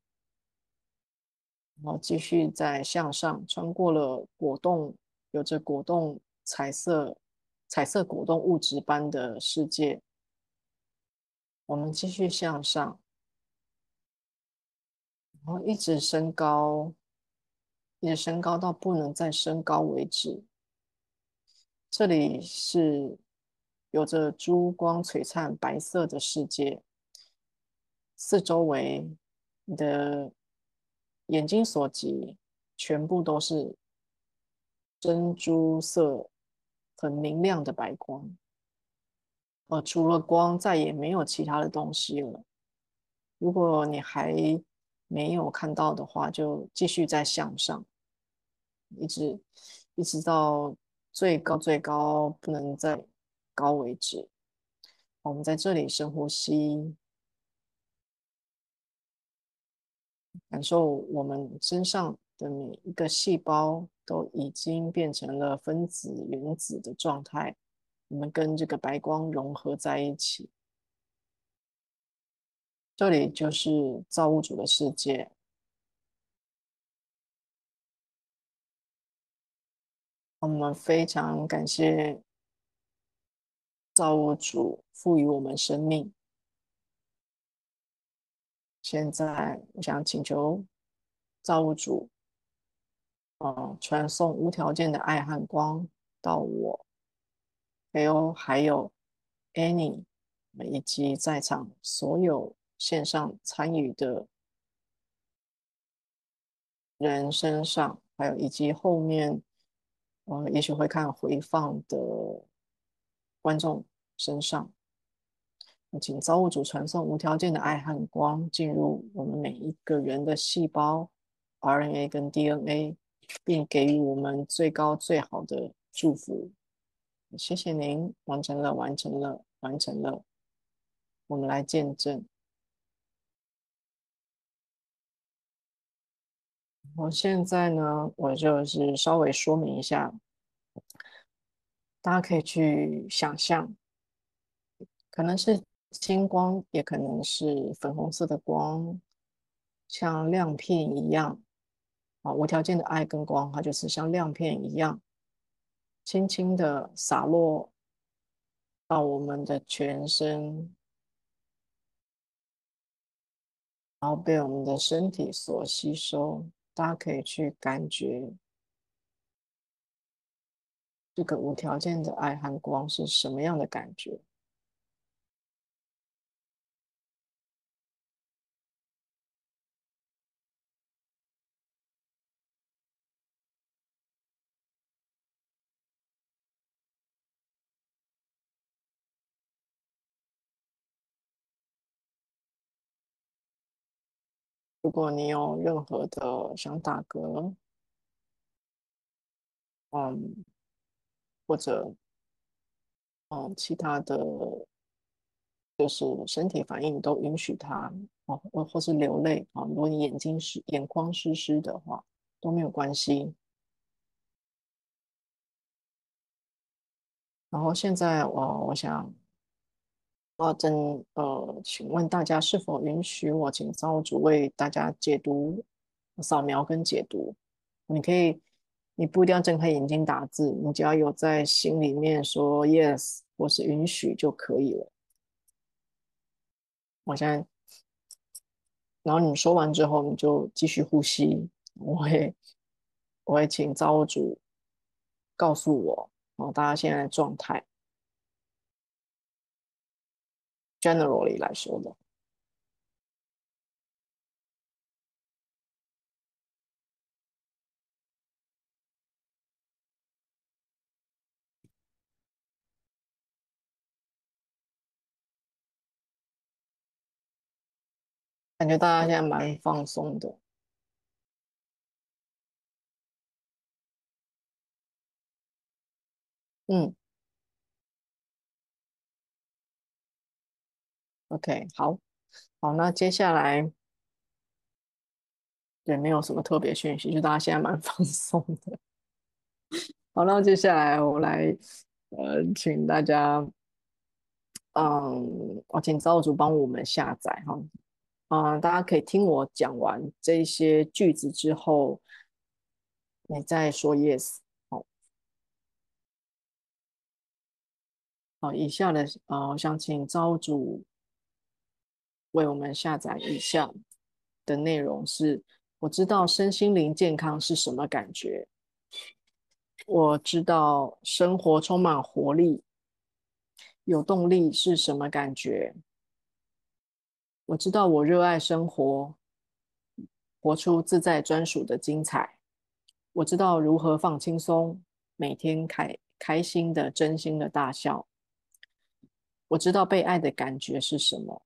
B: 然后继续再向上，穿过了果冻，有着果冻彩色、彩色果冻物质般的世界。我们继续向上。然后一直升高，一直升高到不能再升高为止。这里是有着珠光璀璨白色的世界，四周围你的眼睛所及，全部都是珍珠色、很明亮的白光。呃，除了光，再也没有其他的东西了。如果你还没有看到的话，就继续再向上，一直一直到最高最高不能再高为止。我们在这里深呼吸，感受我们身上的每一个细胞都已经变成了分子、原子的状态，我们跟这个白光融合在一起。这里就是造物主的世界，我们非常感谢造物主赋予我们生命。现在，我想请求造物主，呃，传送无条件的爱和光到我，还有还有 Annie，以及在场所有线上参与的人身上，还有以及后面。呃，也许会看回放的观众身上，请造物主传送无条件的爱和光进入我们每一个人的细胞、RNA 跟 DNA，并给予我们最高最好的祝福。谢谢您，完成了，完成了，完成了。我们来见证。我现在呢，我就是稍微说明一下，大家可以去想象，可能是星光，也可能是粉红色的光，像亮片一样啊，无条件的爱跟光，它就是像亮片一样，轻轻的洒落到我们的全身，然后被我们的身体所吸收。大家可以去感觉这个无条件的爱和光是什么样的感觉。如果你有任何的想打嗝，嗯，或者嗯其他的，就是身体反应都允许它哦，或或是流泪啊。如果你眼睛是眼眶湿湿的话，都没有关系。然后现在我我想。啊，真呃，请问大家是否允许我请造物主为大家解读、扫描跟解读？你可以，你不一定要睁开眼睛打字，你只要有在心里面说 yes 或是允许就可以了。我现在，然后你说完之后，你就继续呼吸。我会，我会请造物主告诉我，哦，大家现在的状态。Generally 来说的，感觉大家现在蛮放松的。嗯。OK，好，好，那接下来也没有什么特别讯息，就大家现在蛮 放松的。好，那接下来我来，呃，请大家，嗯，我请造物主帮我们下载哈，嗯，大家可以听我讲完这些句子之后，你再说 yes。好，好，以下的，呃，我想请造物主。为我们下载以下的内容是：我知道身心灵健康是什么感觉，我知道生活充满活力、有动力是什么感觉，我知道我热爱生活，活出自在专属的精彩，我知道如何放轻松，每天开开心的、真心的大笑，我知道被爱的感觉是什么。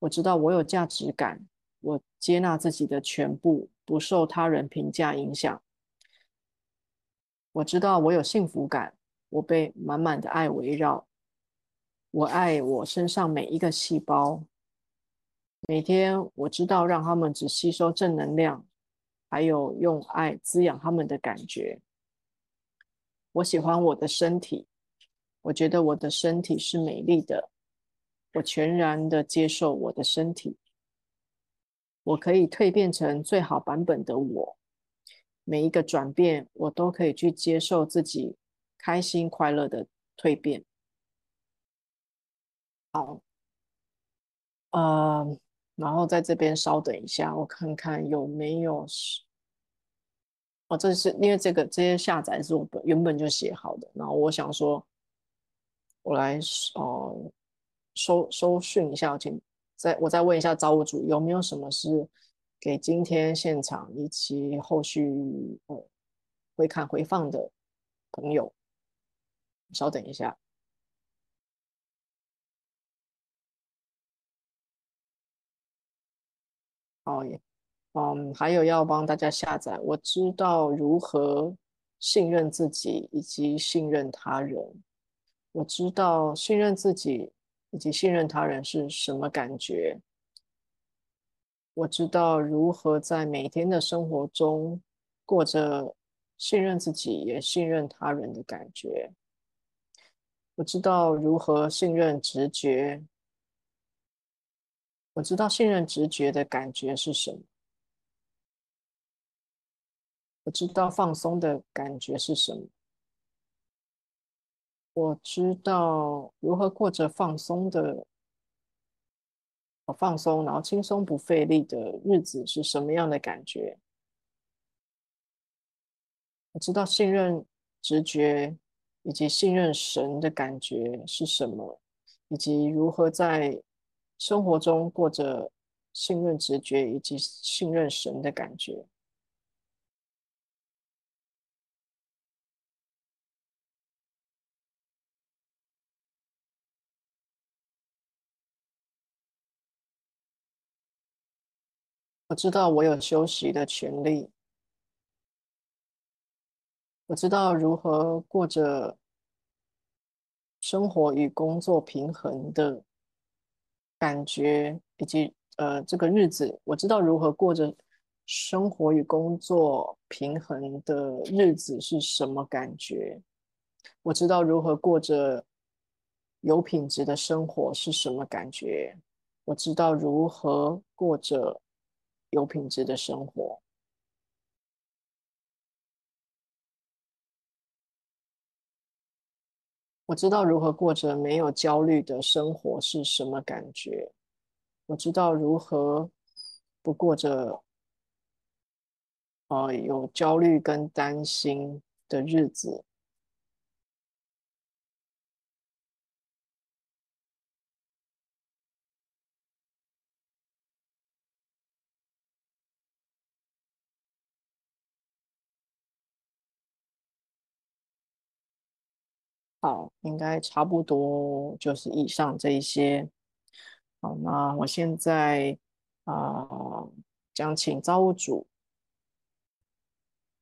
B: 我知道我有价值感，我接纳自己的全部，不受他人评价影响。我知道我有幸福感，我被满满的爱围绕。我爱我身上每一个细胞。每天我知道让他们只吸收正能量，还有用爱滋养他们的感觉。我喜欢我的身体，我觉得我的身体是美丽的。我全然的接受我的身体，我可以蜕变成最好版本的我。每一个转变，我都可以去接受自己开心快乐的蜕变。好，呃，然后在这边稍等一下，我看看有没有是，哦，这是因为这个这些下载是我本原本就写好的，然后我想说，我来哦收收讯一下，请再我再问一下造物主有没有什么是给今天现场以及后续呃会看回放的朋友，稍等一下。哦耶，嗯，还有要帮大家下载。我知道如何信任自己以及信任他人。我知道信任自己以及信任他人是什么感觉。我知道如何在每天的生活中过着信任自己也信任他人的感觉。我知道如何信任直觉。我知道信任直觉的感觉是什么。我知道放松的感觉是什么。我知道如何过着放松的、放松然后轻松不费力的日子是什么样的感觉。我知道信任直觉以及信任神的感觉是什么，以及如何在。生活中过着信任直觉以及信任神的感觉。我知道我有休息的权利。我知道如何过着生活与工作平衡的。感觉以及呃，这个日子，我知道如何过着生活与工作平衡的日子是什么感觉。我知道如何过着有品质的生活是什么感觉。我知道如何过着有品质的生活。我知道如何过着没有焦虑的生活是什么感觉。我知道如何不过着呃有焦虑跟担心的日子。好，应该差不多就是以上这一些。好，那我现在啊，将请造物主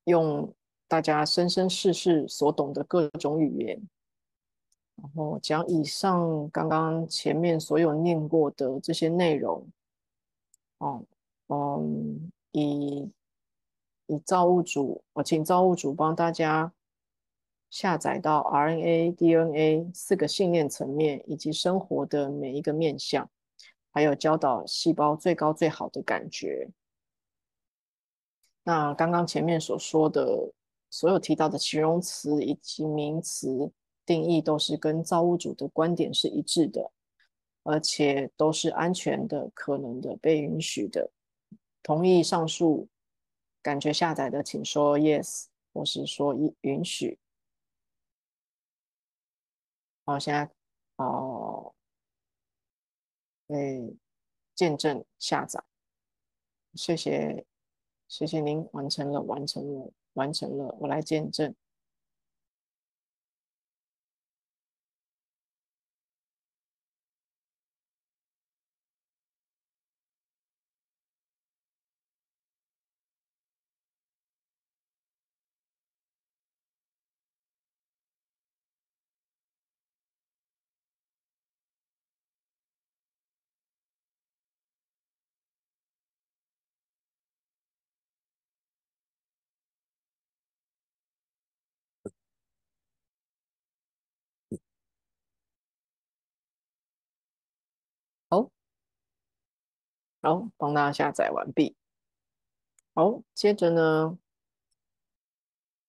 B: 用大家生生世世所懂的各种语言，然后将以上刚刚前面所有念过的这些内容，哦，嗯，以以造物主，我请造物主帮大家。下载到 RNA、DNA 四个信念层面，以及生活的每一个面向，还有教导细胞最高最好的感觉。那刚刚前面所说的所有提到的形容词以及名词定义，都是跟造物主的观点是一致的，而且都是安全的、可能的、被允许的。同意上述感觉下载的，请说 yes，或是说允允许。好，现在哦，诶，见证下载，谢谢，谢谢您完成了，完成了，完成了，我来见证。好，帮大家下载完毕。好，接着呢，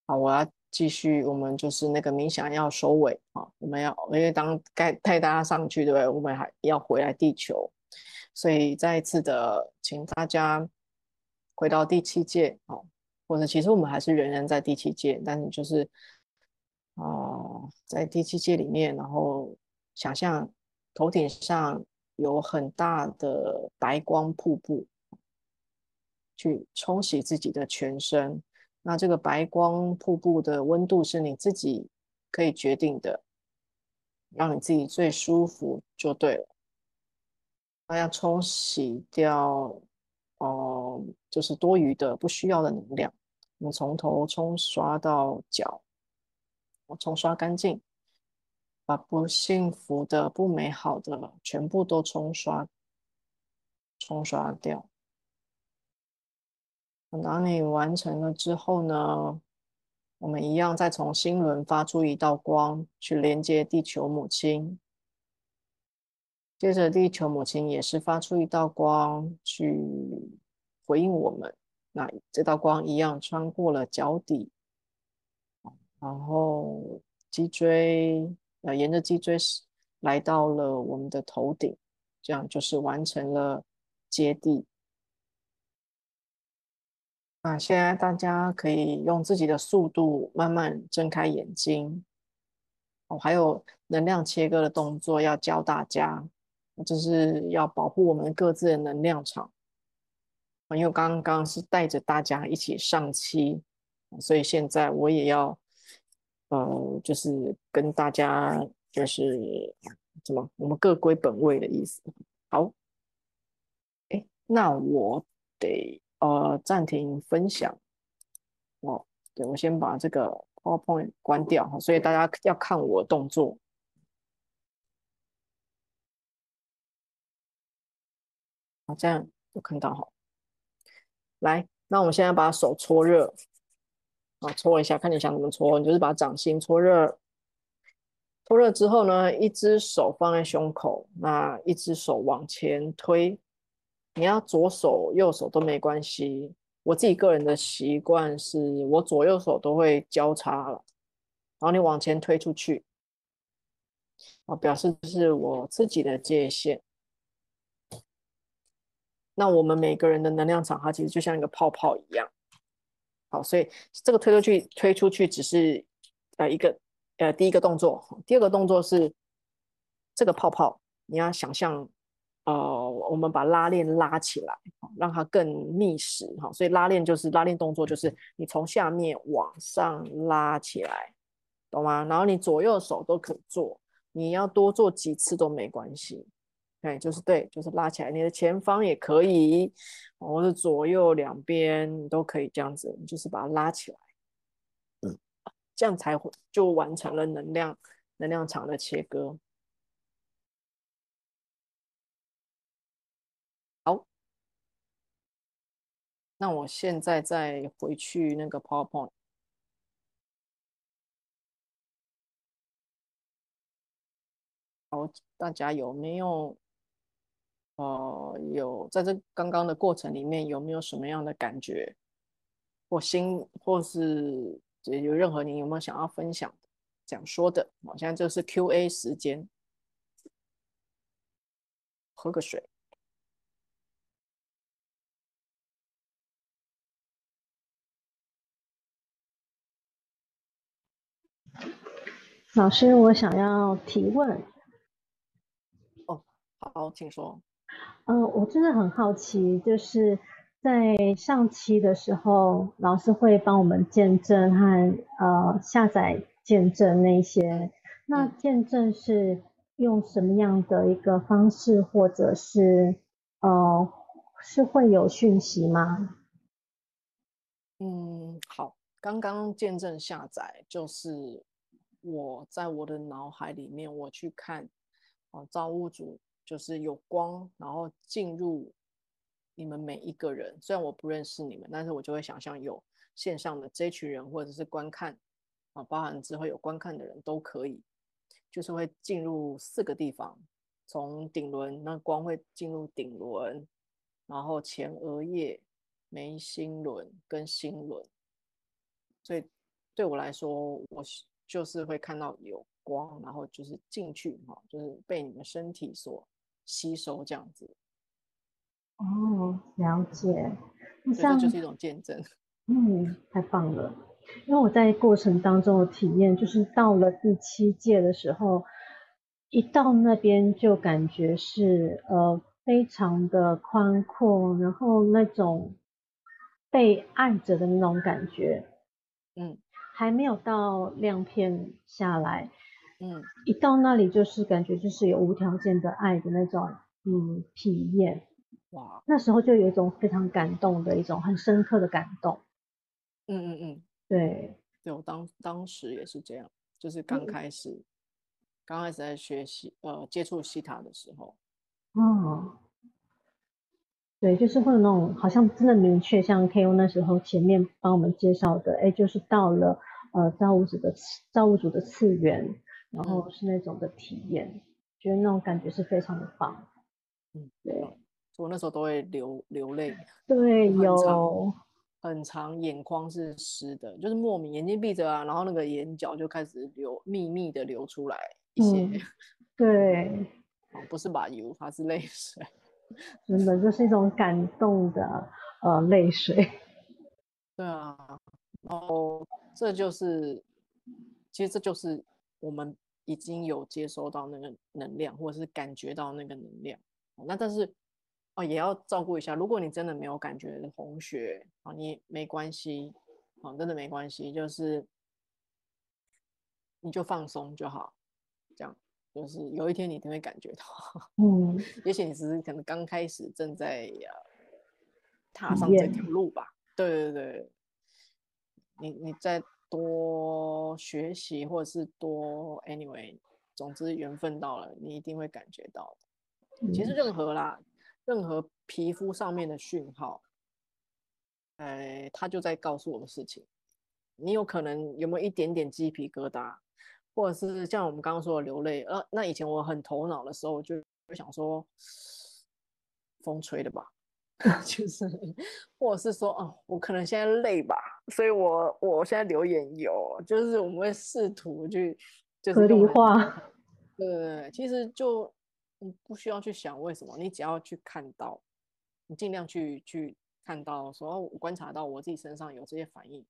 B: 好，我要继续，我们就是那个冥想要收尾啊，我们要因为当该带大家上去，对不对？我们还要回来地球，所以再一次的请大家回到第七界啊，或者其实我们还是仍然在第七界，但是就是哦，在第七界里面，然后想象头顶上有很大的白光瀑布，去冲洗自己的全身。那这个白光瀑布的温度是你自己可以决定的，让你自己最舒服就对了。那要冲洗掉，哦，就是多余的、不需要的能量。我们从头冲刷到脚，我冲刷干净，把不幸福的、不美好的全部都冲刷、冲刷掉。等到你完成了之后呢，我们一样再从心轮发出一道光，去连接地球母亲。接着，地球母亲也是发出一道光，去回应我们。那这道光一样穿过了脚底，然后脊椎，呃，沿着脊椎来到了我们的头顶，这样就是完成了接地。那现在大家可以用自己的速度慢慢睁开眼睛。哦，还有能量切割的动作要教大家，就是要保护我们各自的能量场。因为刚刚是带着大家一起上期，所以现在我也要，呃，就是跟大家就是什么，我们各归本位的意思。好，哎，那我得。呃，暂停分享。哦，对，我先把这个 PowerPoint 关掉哈，所以大家要看我动作。好，这样就看到哈。来，那我们现在把手搓热，啊，搓一下，看你想怎么搓，你就是把掌心搓热。搓热之后呢，一只手放在胸口，那一只手往前推。你要左手右手都没关系，我自己个人的习惯是我左右手都会交叉了，然后你往前推出去，啊，表示是我自己的界限。那我们每个人的能量场，它其实就像一个泡泡一样。所以这个推出去推出去只是呃一个呃第一个动作，第二个动作是这个泡泡，你要想象。呃，我们把拉链拉起来，让它更密实哈。所以拉链就是拉链动作，就是你从下面往上拉起来，懂吗？然后你左右手都可以做，你要多做几次都没关系。对，就是对，就是拉起来。你的前方也可以，或者左右两边都可以这样子，就是把它拉起来，嗯，这样才会就完成了能量能量场的切割。好那我现在再回去那个 PowerPoint，好，大家有没有呃有在这刚刚的过程里面有没有什么样的感觉或心或是有任何你有没有想要分享的想说的？好，现在这是 Q&A 时间，喝个水。
A: 老师，我想要提问。
B: 哦，好，请说。
A: 呃，我真的很好奇，就是在上期的时候，老师会帮我们见证和呃下载见证那些。那见证是用什么样的一个方式，或者是呃是会有讯息吗？
B: 嗯，好，刚刚见证下载就是。我在我的脑海里面，我去看，哦，造物主就是有光，然后进入你们每一个人。虽然我不认识你们，但是我就会想象有线上的这群人，或者是观看，啊，包含之后有观看的人都可以，就是会进入四个地方，从顶轮，那光会进入顶轮，然后前额叶、眉心轮跟心轮，所以。对我来说，我就是会看到有光，然后就是进去哈，就是被你们身体所吸收这样子。
A: 哦，了解。
B: 那这就是一种见证。
A: 嗯，太棒了。因为我在过程当中的体验，就是到了第七届的时候，一到那边就感觉是呃非常的宽阔，然后那种被爱着的那种感觉，
B: 嗯，
A: 还没有到亮片下来，
B: 嗯，
A: 一到那里就是感觉就是有无条件的爱的那种嗯体验，
B: 哇，
A: 那时候就有一种非常感动的一种很深刻的感动，
B: 嗯嗯嗯。
A: 对，
B: 对我当当时也是这样，就是刚开始，刚开始在学习呃接触西塔的时候，
A: 哦，对，就是会有那种好像真的明确，像 K O 那时候前面帮我们介绍的，哎，就是到了呃造物主的造物主的次元，然后是那种的体验，觉得那种感觉是非常的棒，
B: 嗯，
A: 对，
B: 我那时候都会流流泪，
A: 对，有。
B: 很长，眼眶是湿的，就是莫名眼睛闭着啊，然后那个眼角就开始流，密密的流出来一些。
A: 对，
B: 不是把油，它是泪水。
A: 真的就是一种感动的呃泪水。
B: 对啊，然后这就是，其实这就是我们已经有接收到那个能量，或者是感觉到那个能量。那但是。哦，也要照顾一下。如果你真的没有感觉红血啊，你没关系，啊，真的没关系，就是你就放松就好。这样就是有一天你一定会感觉到，
A: 嗯，
B: 也许你只是可能刚开始正在呀踏上这条路吧。对对对，你你再多学习或者是多 anyway，总之缘分到了，你一定会感觉到的。其实任何啦。任何皮肤上面的讯号，哎，它就在告诉我们事情。你有可能有没有一点点鸡皮疙瘩，或者是像我们刚刚说的流泪？呃，那以前我很头脑的时候，就就想说，风吹的吧，就是，或者是说，哦，我可能现在累吧，所以我我现在流眼油，就是我们会试图去，就是
A: 合理化。
B: 对，其实就。你不需要去想为什么，你只要去看到，你尽量去去看到，说我观察到我自己身上有这些反应，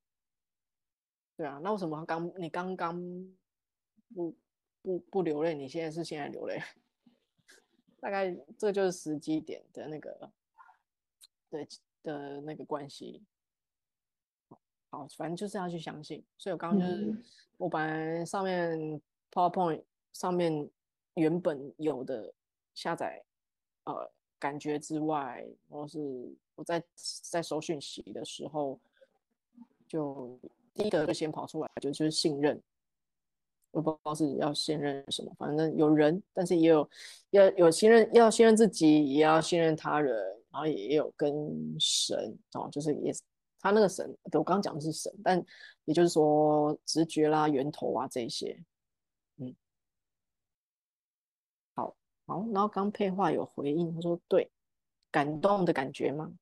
B: 对啊，那为什么刚你刚刚不不不流泪，你现在是现在流泪？大概这就是时机点的那个对 的那个关系。好，反正就是要去相信。所以我刚刚就是我本来上面 PowerPoint 上面。原本有的下载，呃，感觉之外，或是我在在收讯息的时候，就第一个就先跑出来，就就是信任。我不知道是要信任什么，反正有人，但是也有要有信任，要信任自己，也要信任他人，然后也有跟神哦，就是也他那个神，我刚刚讲的是神，但也就是说直觉啦、源头啊这些。嗯好，然后刚配话有回应，他说对，感动的感觉吗？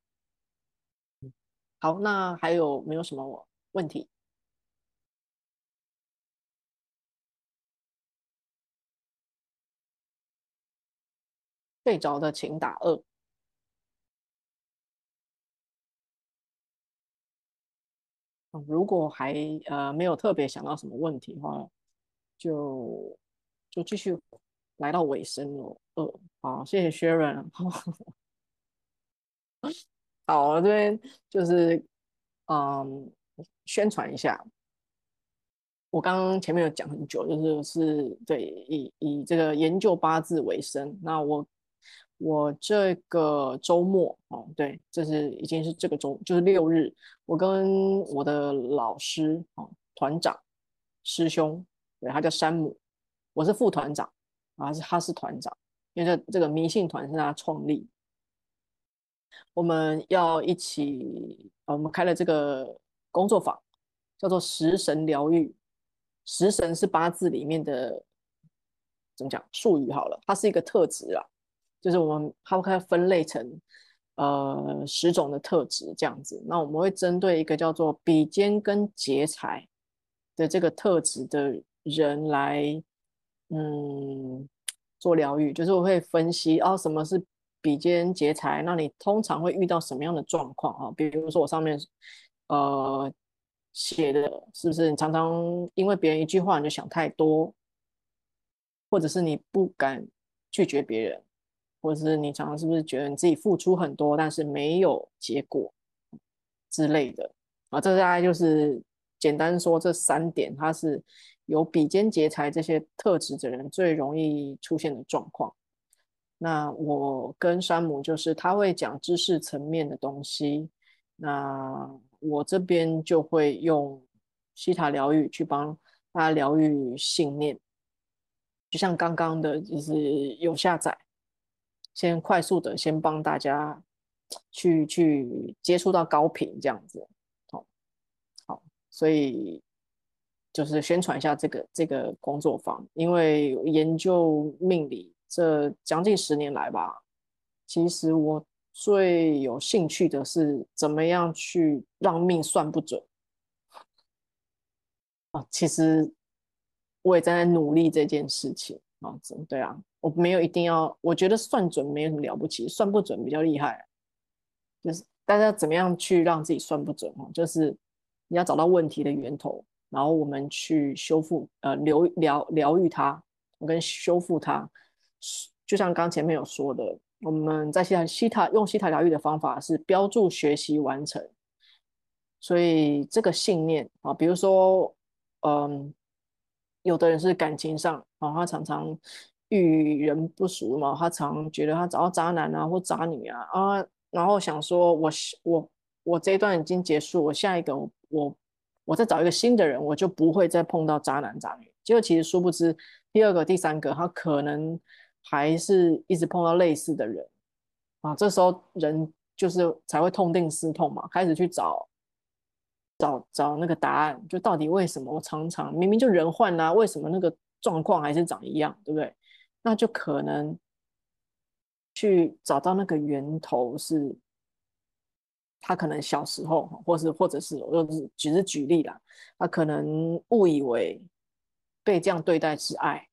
B: 好，那还有没有什么问题？睡着的请打二。如果还呃没有特别想到什么问题的话，就就继续。来到尾声了，呃，好，谢谢 Sharon。好，我这边就是嗯，宣传一下。我刚刚前面有讲很久，就是是对以以这个研究八字为生。那我我这个周末哦，对，这是已经是这个周，就是六日，我跟我的老师哦，团长师兄，对他叫山姆，我是副团长。啊，是他是团长，因为这这个迷信团是他创立。我们要一起，我们开了这个工作坊，叫做食神疗愈。食神是八字里面的怎么讲术语好了，它是一个特质啊，就是我们它可以分类成呃十种的特质这样子。那我们会针对一个叫做比肩跟劫财的这个特质的人来，嗯，做疗愈，就是我会分析哦，什么是比肩劫财，那你通常会遇到什么样的状况啊？比如说我上面呃写的是不是你常常因为别人一句话你就想太多，或者是你不敢拒绝别人，或者是你常常是不是觉得你自己付出很多，但是没有结果之类的啊？这大概就是简单说这三点，它是有比肩劫财这些特质的人最容易出现的状况。那我跟山姆就是他会讲知识层面的东西，那我这边就会用西塔疗愈去帮大家疗愈信念，就像刚刚的，就是有下载，先快速的先帮大家去去接触到高频这样子，好，好，所以就是宣传一下这个这个工作坊，因为研究命理。这将近十年来吧，其实我最有兴趣的是怎么样去让命算不准啊！其实我也在努力这件事情啊，对啊，我没有一定要，我觉得算准没有什么了不起，算不准比较厉害。就是大家怎么样去让自己算不准哦？就是你要找到问题的源头，然后我们去修复呃疗疗疗愈它，我跟修复它。就像刚前面有说的，我们在西塔西塔用西塔疗愈的方法是标注学习完成，所以这个信念啊，比如说，嗯，有的人是感情上啊，他常常遇人不熟嘛，他常觉得他找到渣男啊或渣女啊啊，然后想说我我我这一段已经结束，我下一个我我我再找一个新的人，我就不会再碰到渣男渣女。结果其实殊不知，第二个、第三个，他可能。还是一直碰到类似的人啊，这时候人就是才会痛定思痛嘛，开始去找找找那个答案，就到底为什么我常常明明就人换啦，为什么那个状况还是长一样，对不对？那就可能去找到那个源头是，他可能小时候，或是或者是我就是只是举例啦，他可能误以为被这样对待是爱。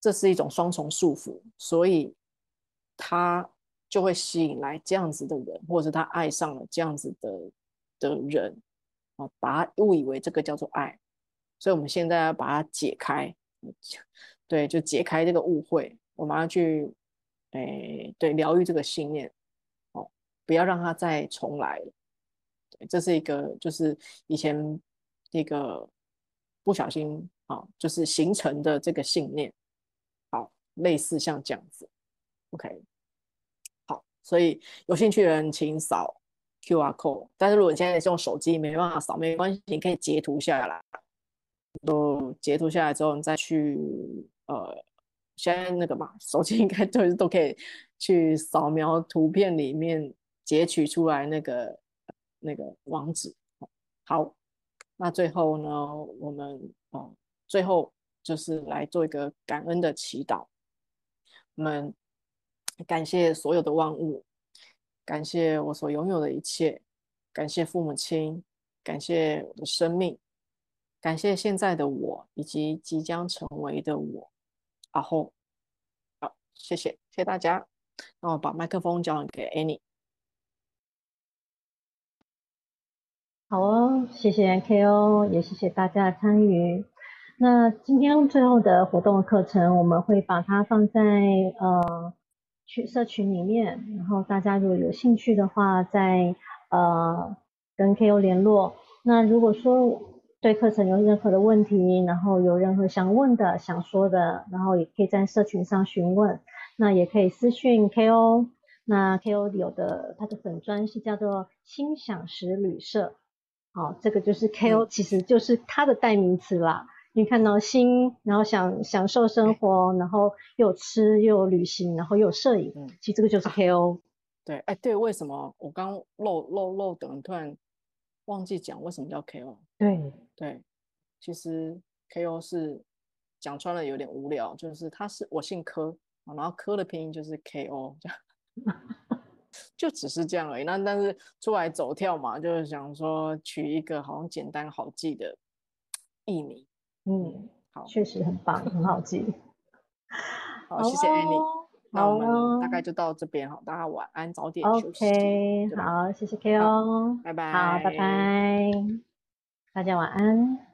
B: 这是一种双重束缚，所以他就会吸引来这样子的人，或者他爱上了这样子的的人啊，把他误以为这个叫做爱，所以我们现在要把它解开，对，就解开这个误会，我们要去，哎，对，疗愈这个信念，哦，不要让它再重来了，对，这是一个就是以前那个不小心啊，就是形成的这个信念。好类似像这样子，OK，好，所以有兴趣的人请扫 QR code。但是如果你现在是用手机，没办法扫，没关系，你可以截图下来。都截图下来之后，你再去呃，现在那个嘛，手机应该都都可以去扫描图片里面截取出来那个那个网址。好，那最后呢，我们哦，最后就是来做一个感恩的祈祷。我们感谢所有的万物，感谢我所拥有的一切，感谢父母亲，感谢我的生命，感谢现在的我以及即将成为的我。然后，好，谢谢，谢谢大家。那我把麦克风交给 Annie。
A: 好哦，谢谢 KO，也谢谢大家的参与。那今天最后的活动课程，我们会把它放在呃群社群里面，然后大家如果有兴趣的话，再呃跟 KO 联络。那如果说对课程有任何的问题，然后有任何想问的、想说的，然后也可以在社群上询问。那也可以私讯 KO，那 KO 有的他的粉砖是叫做心想时旅社，好，这个就是 KO，其实就是他的代名词啦。你看到心，然后想享受生活，然后又吃又旅行，然后又摄影，其实这个就是 KO。
B: 对，哎，对，为什么我刚漏漏漏等，突然忘记讲为什么叫 KO？
A: 对
B: 对，其实 KO 是讲穿了有点无聊，就是他是我姓柯，然后柯的拼音就是 KO，这样。就只是这样而已。那但是出来走跳嘛，就是想说取一个好像简单好记的艺名。
A: 嗯，
B: 好，
A: 确实很棒，很好记。
B: 好，谢谢 Annie。
A: 哦
B: 那我们
A: 好
B: 大概就到这边哈，大家晚安，早点休息。
A: OK，好，谢谢 K O，。
B: 拜拜。
A: 好，拜拜，大家晚安。